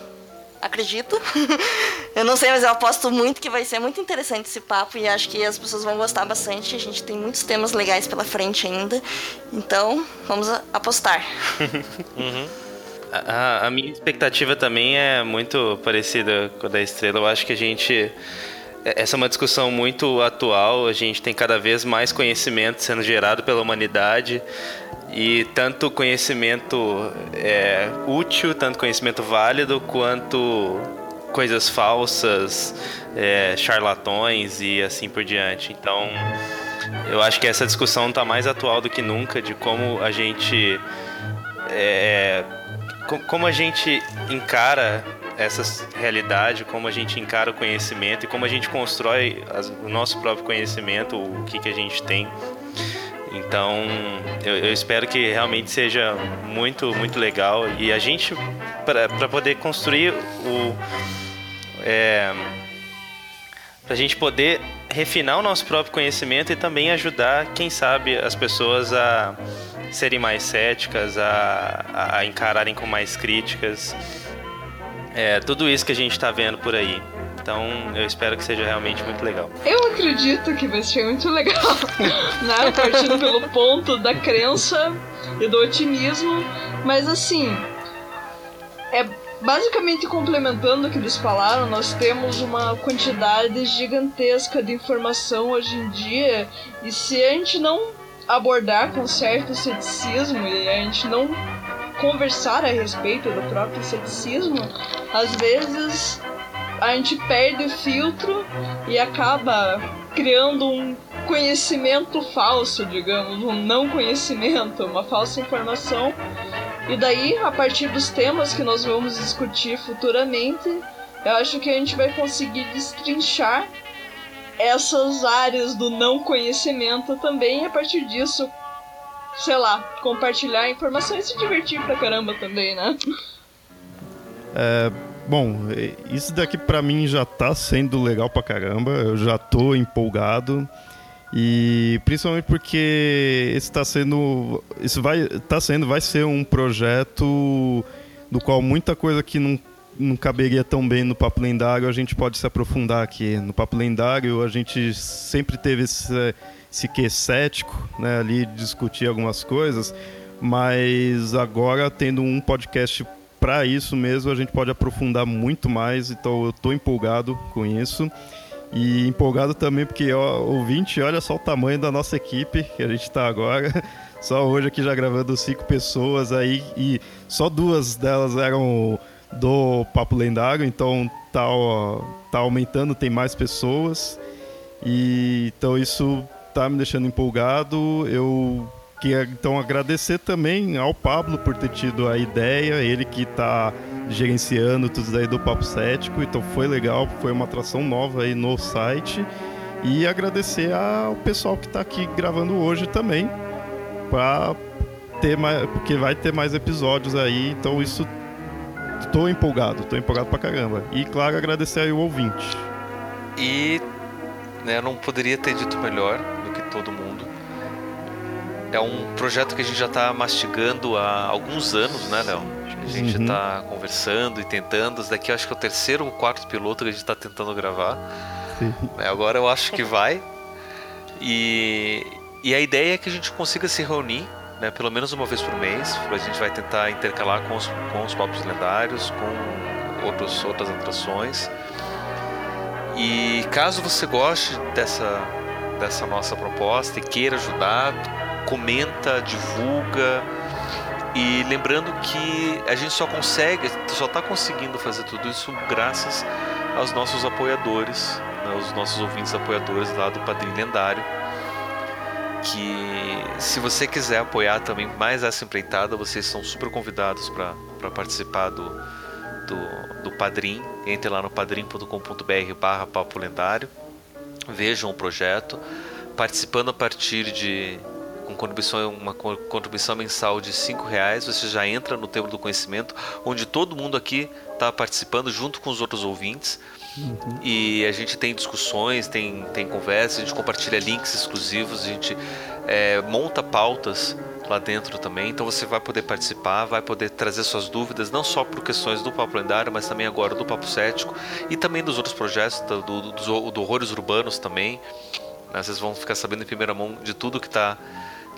acredito. eu não sei, mas eu aposto muito que vai ser muito interessante esse papo e acho que as pessoas vão gostar bastante. A gente tem muitos temas legais pela frente ainda. Então, vamos apostar. uhum. a, a, minha expectativa também é muito parecida com a da Estrela. Eu acho que a gente. Essa é uma discussão muito atual. A gente tem cada vez mais conhecimento sendo gerado pela humanidade e tanto conhecimento é, útil, tanto conhecimento válido, quanto coisas falsas, é, charlatões e assim por diante. Então, eu acho que essa discussão está mais atual do que nunca de como a gente é, como a gente encara essa realidade, como a gente encara o conhecimento e como a gente constrói o nosso próprio conhecimento, o que, que a gente tem então, eu, eu, espero que realmente seja muito, muito legal. E a gente, para poder construir o. É, para a gente poder refinar o nosso próprio conhecimento e também ajudar, quem sabe, as pessoas a serem mais céticas, a, a encararem com mais críticas. É, tudo isso que a gente está vendo por aí. Então eu espero que seja realmente muito legal. Eu acredito que vai ser muito legal, né? Partindo pelo ponto da crença e do otimismo, mas assim, é basicamente complementando o que eles falaram, nós temos uma quantidade gigantesca de informação hoje em dia e se a gente não abordar com certo ceticismo e a gente não conversar a respeito do próprio ceticismo, às vezes a gente perde o filtro e acaba criando um conhecimento falso, digamos, um não conhecimento, uma falsa informação. E daí, a partir dos temas que nós vamos discutir futuramente, eu acho que a gente vai conseguir destrinchar essas áreas do não conhecimento também, e a partir disso, sei lá, compartilhar informações e se divertir pra caramba também, né? É, Bom, isso daqui para mim já tá sendo legal pra caramba. Eu já tô empolgado. E principalmente porque esse tá sendo. Isso vai. tá sendo, vai ser um projeto do qual muita coisa que não, não caberia tão bem no Papo Lendário, a gente pode se aprofundar aqui. No Papo Lendário a gente sempre teve esse, esse que cético, né, ali discutir algumas coisas, mas agora tendo um podcast para isso mesmo a gente pode aprofundar muito mais, então eu estou empolgado com isso. E empolgado também porque, ó, ouvinte, olha só o tamanho da nossa equipe que a gente está agora. Só hoje aqui já gravando cinco pessoas aí e só duas delas eram do Papo Lendário, então tá, ó, tá aumentando, tem mais pessoas. E então isso tá me deixando empolgado. Eu Queria então agradecer também ao Pablo por ter tido a ideia, ele que está gerenciando tudo isso aí do Papo Cético, então foi legal, foi uma atração nova aí no site. E agradecer ao pessoal que está aqui gravando hoje também, para ter mais, porque vai ter mais episódios aí, então isso tô empolgado, tô empolgado pra caramba. E claro, agradecer aí o ouvinte. E né, não poderia ter dito melhor é um projeto que a gente já está mastigando há alguns anos, né, Léo? A gente está uhum. conversando e tentando. Esse daqui acho que é o terceiro ou quarto piloto que a gente está tentando gravar. Sim. É, agora eu acho que vai. E, e a ideia é que a gente consiga se reunir, né, pelo menos uma vez por mês. A gente vai tentar intercalar com os, com os papos lendários, com outros, outras atrações. E caso você goste dessa, dessa nossa proposta e queira ajudar, comenta, divulga. E lembrando que a gente só consegue, só está conseguindo fazer tudo isso graças aos nossos apoiadores, né, os nossos ouvintes apoiadores lá do Padrinho Lendário. Que se você quiser apoiar também mais essa empreitada, vocês são super convidados para participar do, do, do Padrim. Entre lá no padrim.com.br barra Papo Lendário. Vejam o projeto. Participando a partir de com contribuição, uma contribuição mensal de cinco reais, você já entra no Templo do Conhecimento, onde todo mundo aqui está participando junto com os outros ouvintes. Uhum. E a gente tem discussões, tem, tem conversas, a gente compartilha links exclusivos, a gente é, monta pautas lá dentro também. Então você vai poder participar, vai poder trazer suas dúvidas, não só por questões do Papo Lendário, mas também agora do Papo Cético e também dos outros projetos, do, do, do, do Horrores Urbanos também. Né? Vocês vão ficar sabendo em primeira mão de tudo que está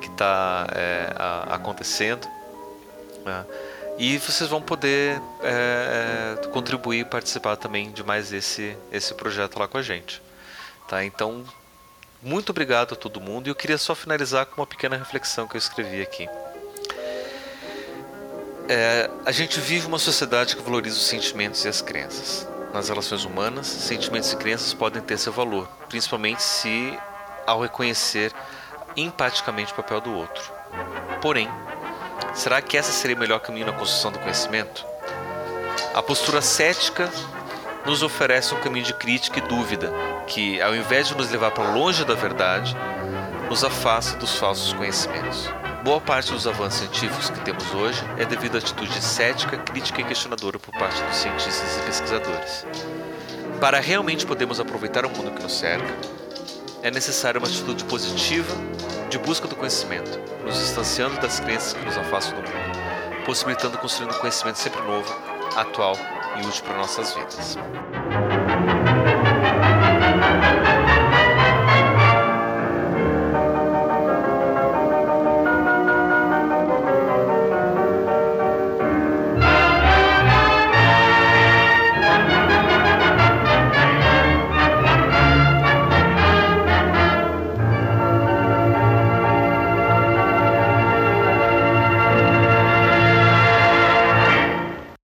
que tá, é, acontecendo. Né? E vocês vão poder é, é, contribuir e participar também de mais esse, esse projeto lá com a gente. Tá? Então, muito obrigado a todo mundo. E eu queria só finalizar com uma pequena reflexão que eu escrevi aqui. É, a gente vive uma sociedade que valoriza os sentimentos e as crenças. Nas relações humanas, sentimentos e crenças podem ter seu valor, principalmente se ao reconhecer empaticamente o papel do outro. Porém, será que essa seria o melhor caminho na construção do conhecimento? A postura cética nos oferece um caminho de crítica e dúvida, que, ao invés de nos levar para longe da verdade, nos afasta dos falsos conhecimentos. Boa parte dos avanços científicos que temos hoje é devido à atitude cética, crítica e questionadora por parte dos cientistas e pesquisadores. Para realmente podermos aproveitar o mundo que nos cerca, é necessária uma atitude positiva de busca do conhecimento, nos distanciando das crenças que nos afastam do mundo, possibilitando construir um conhecimento sempre novo, atual e útil para nossas vidas.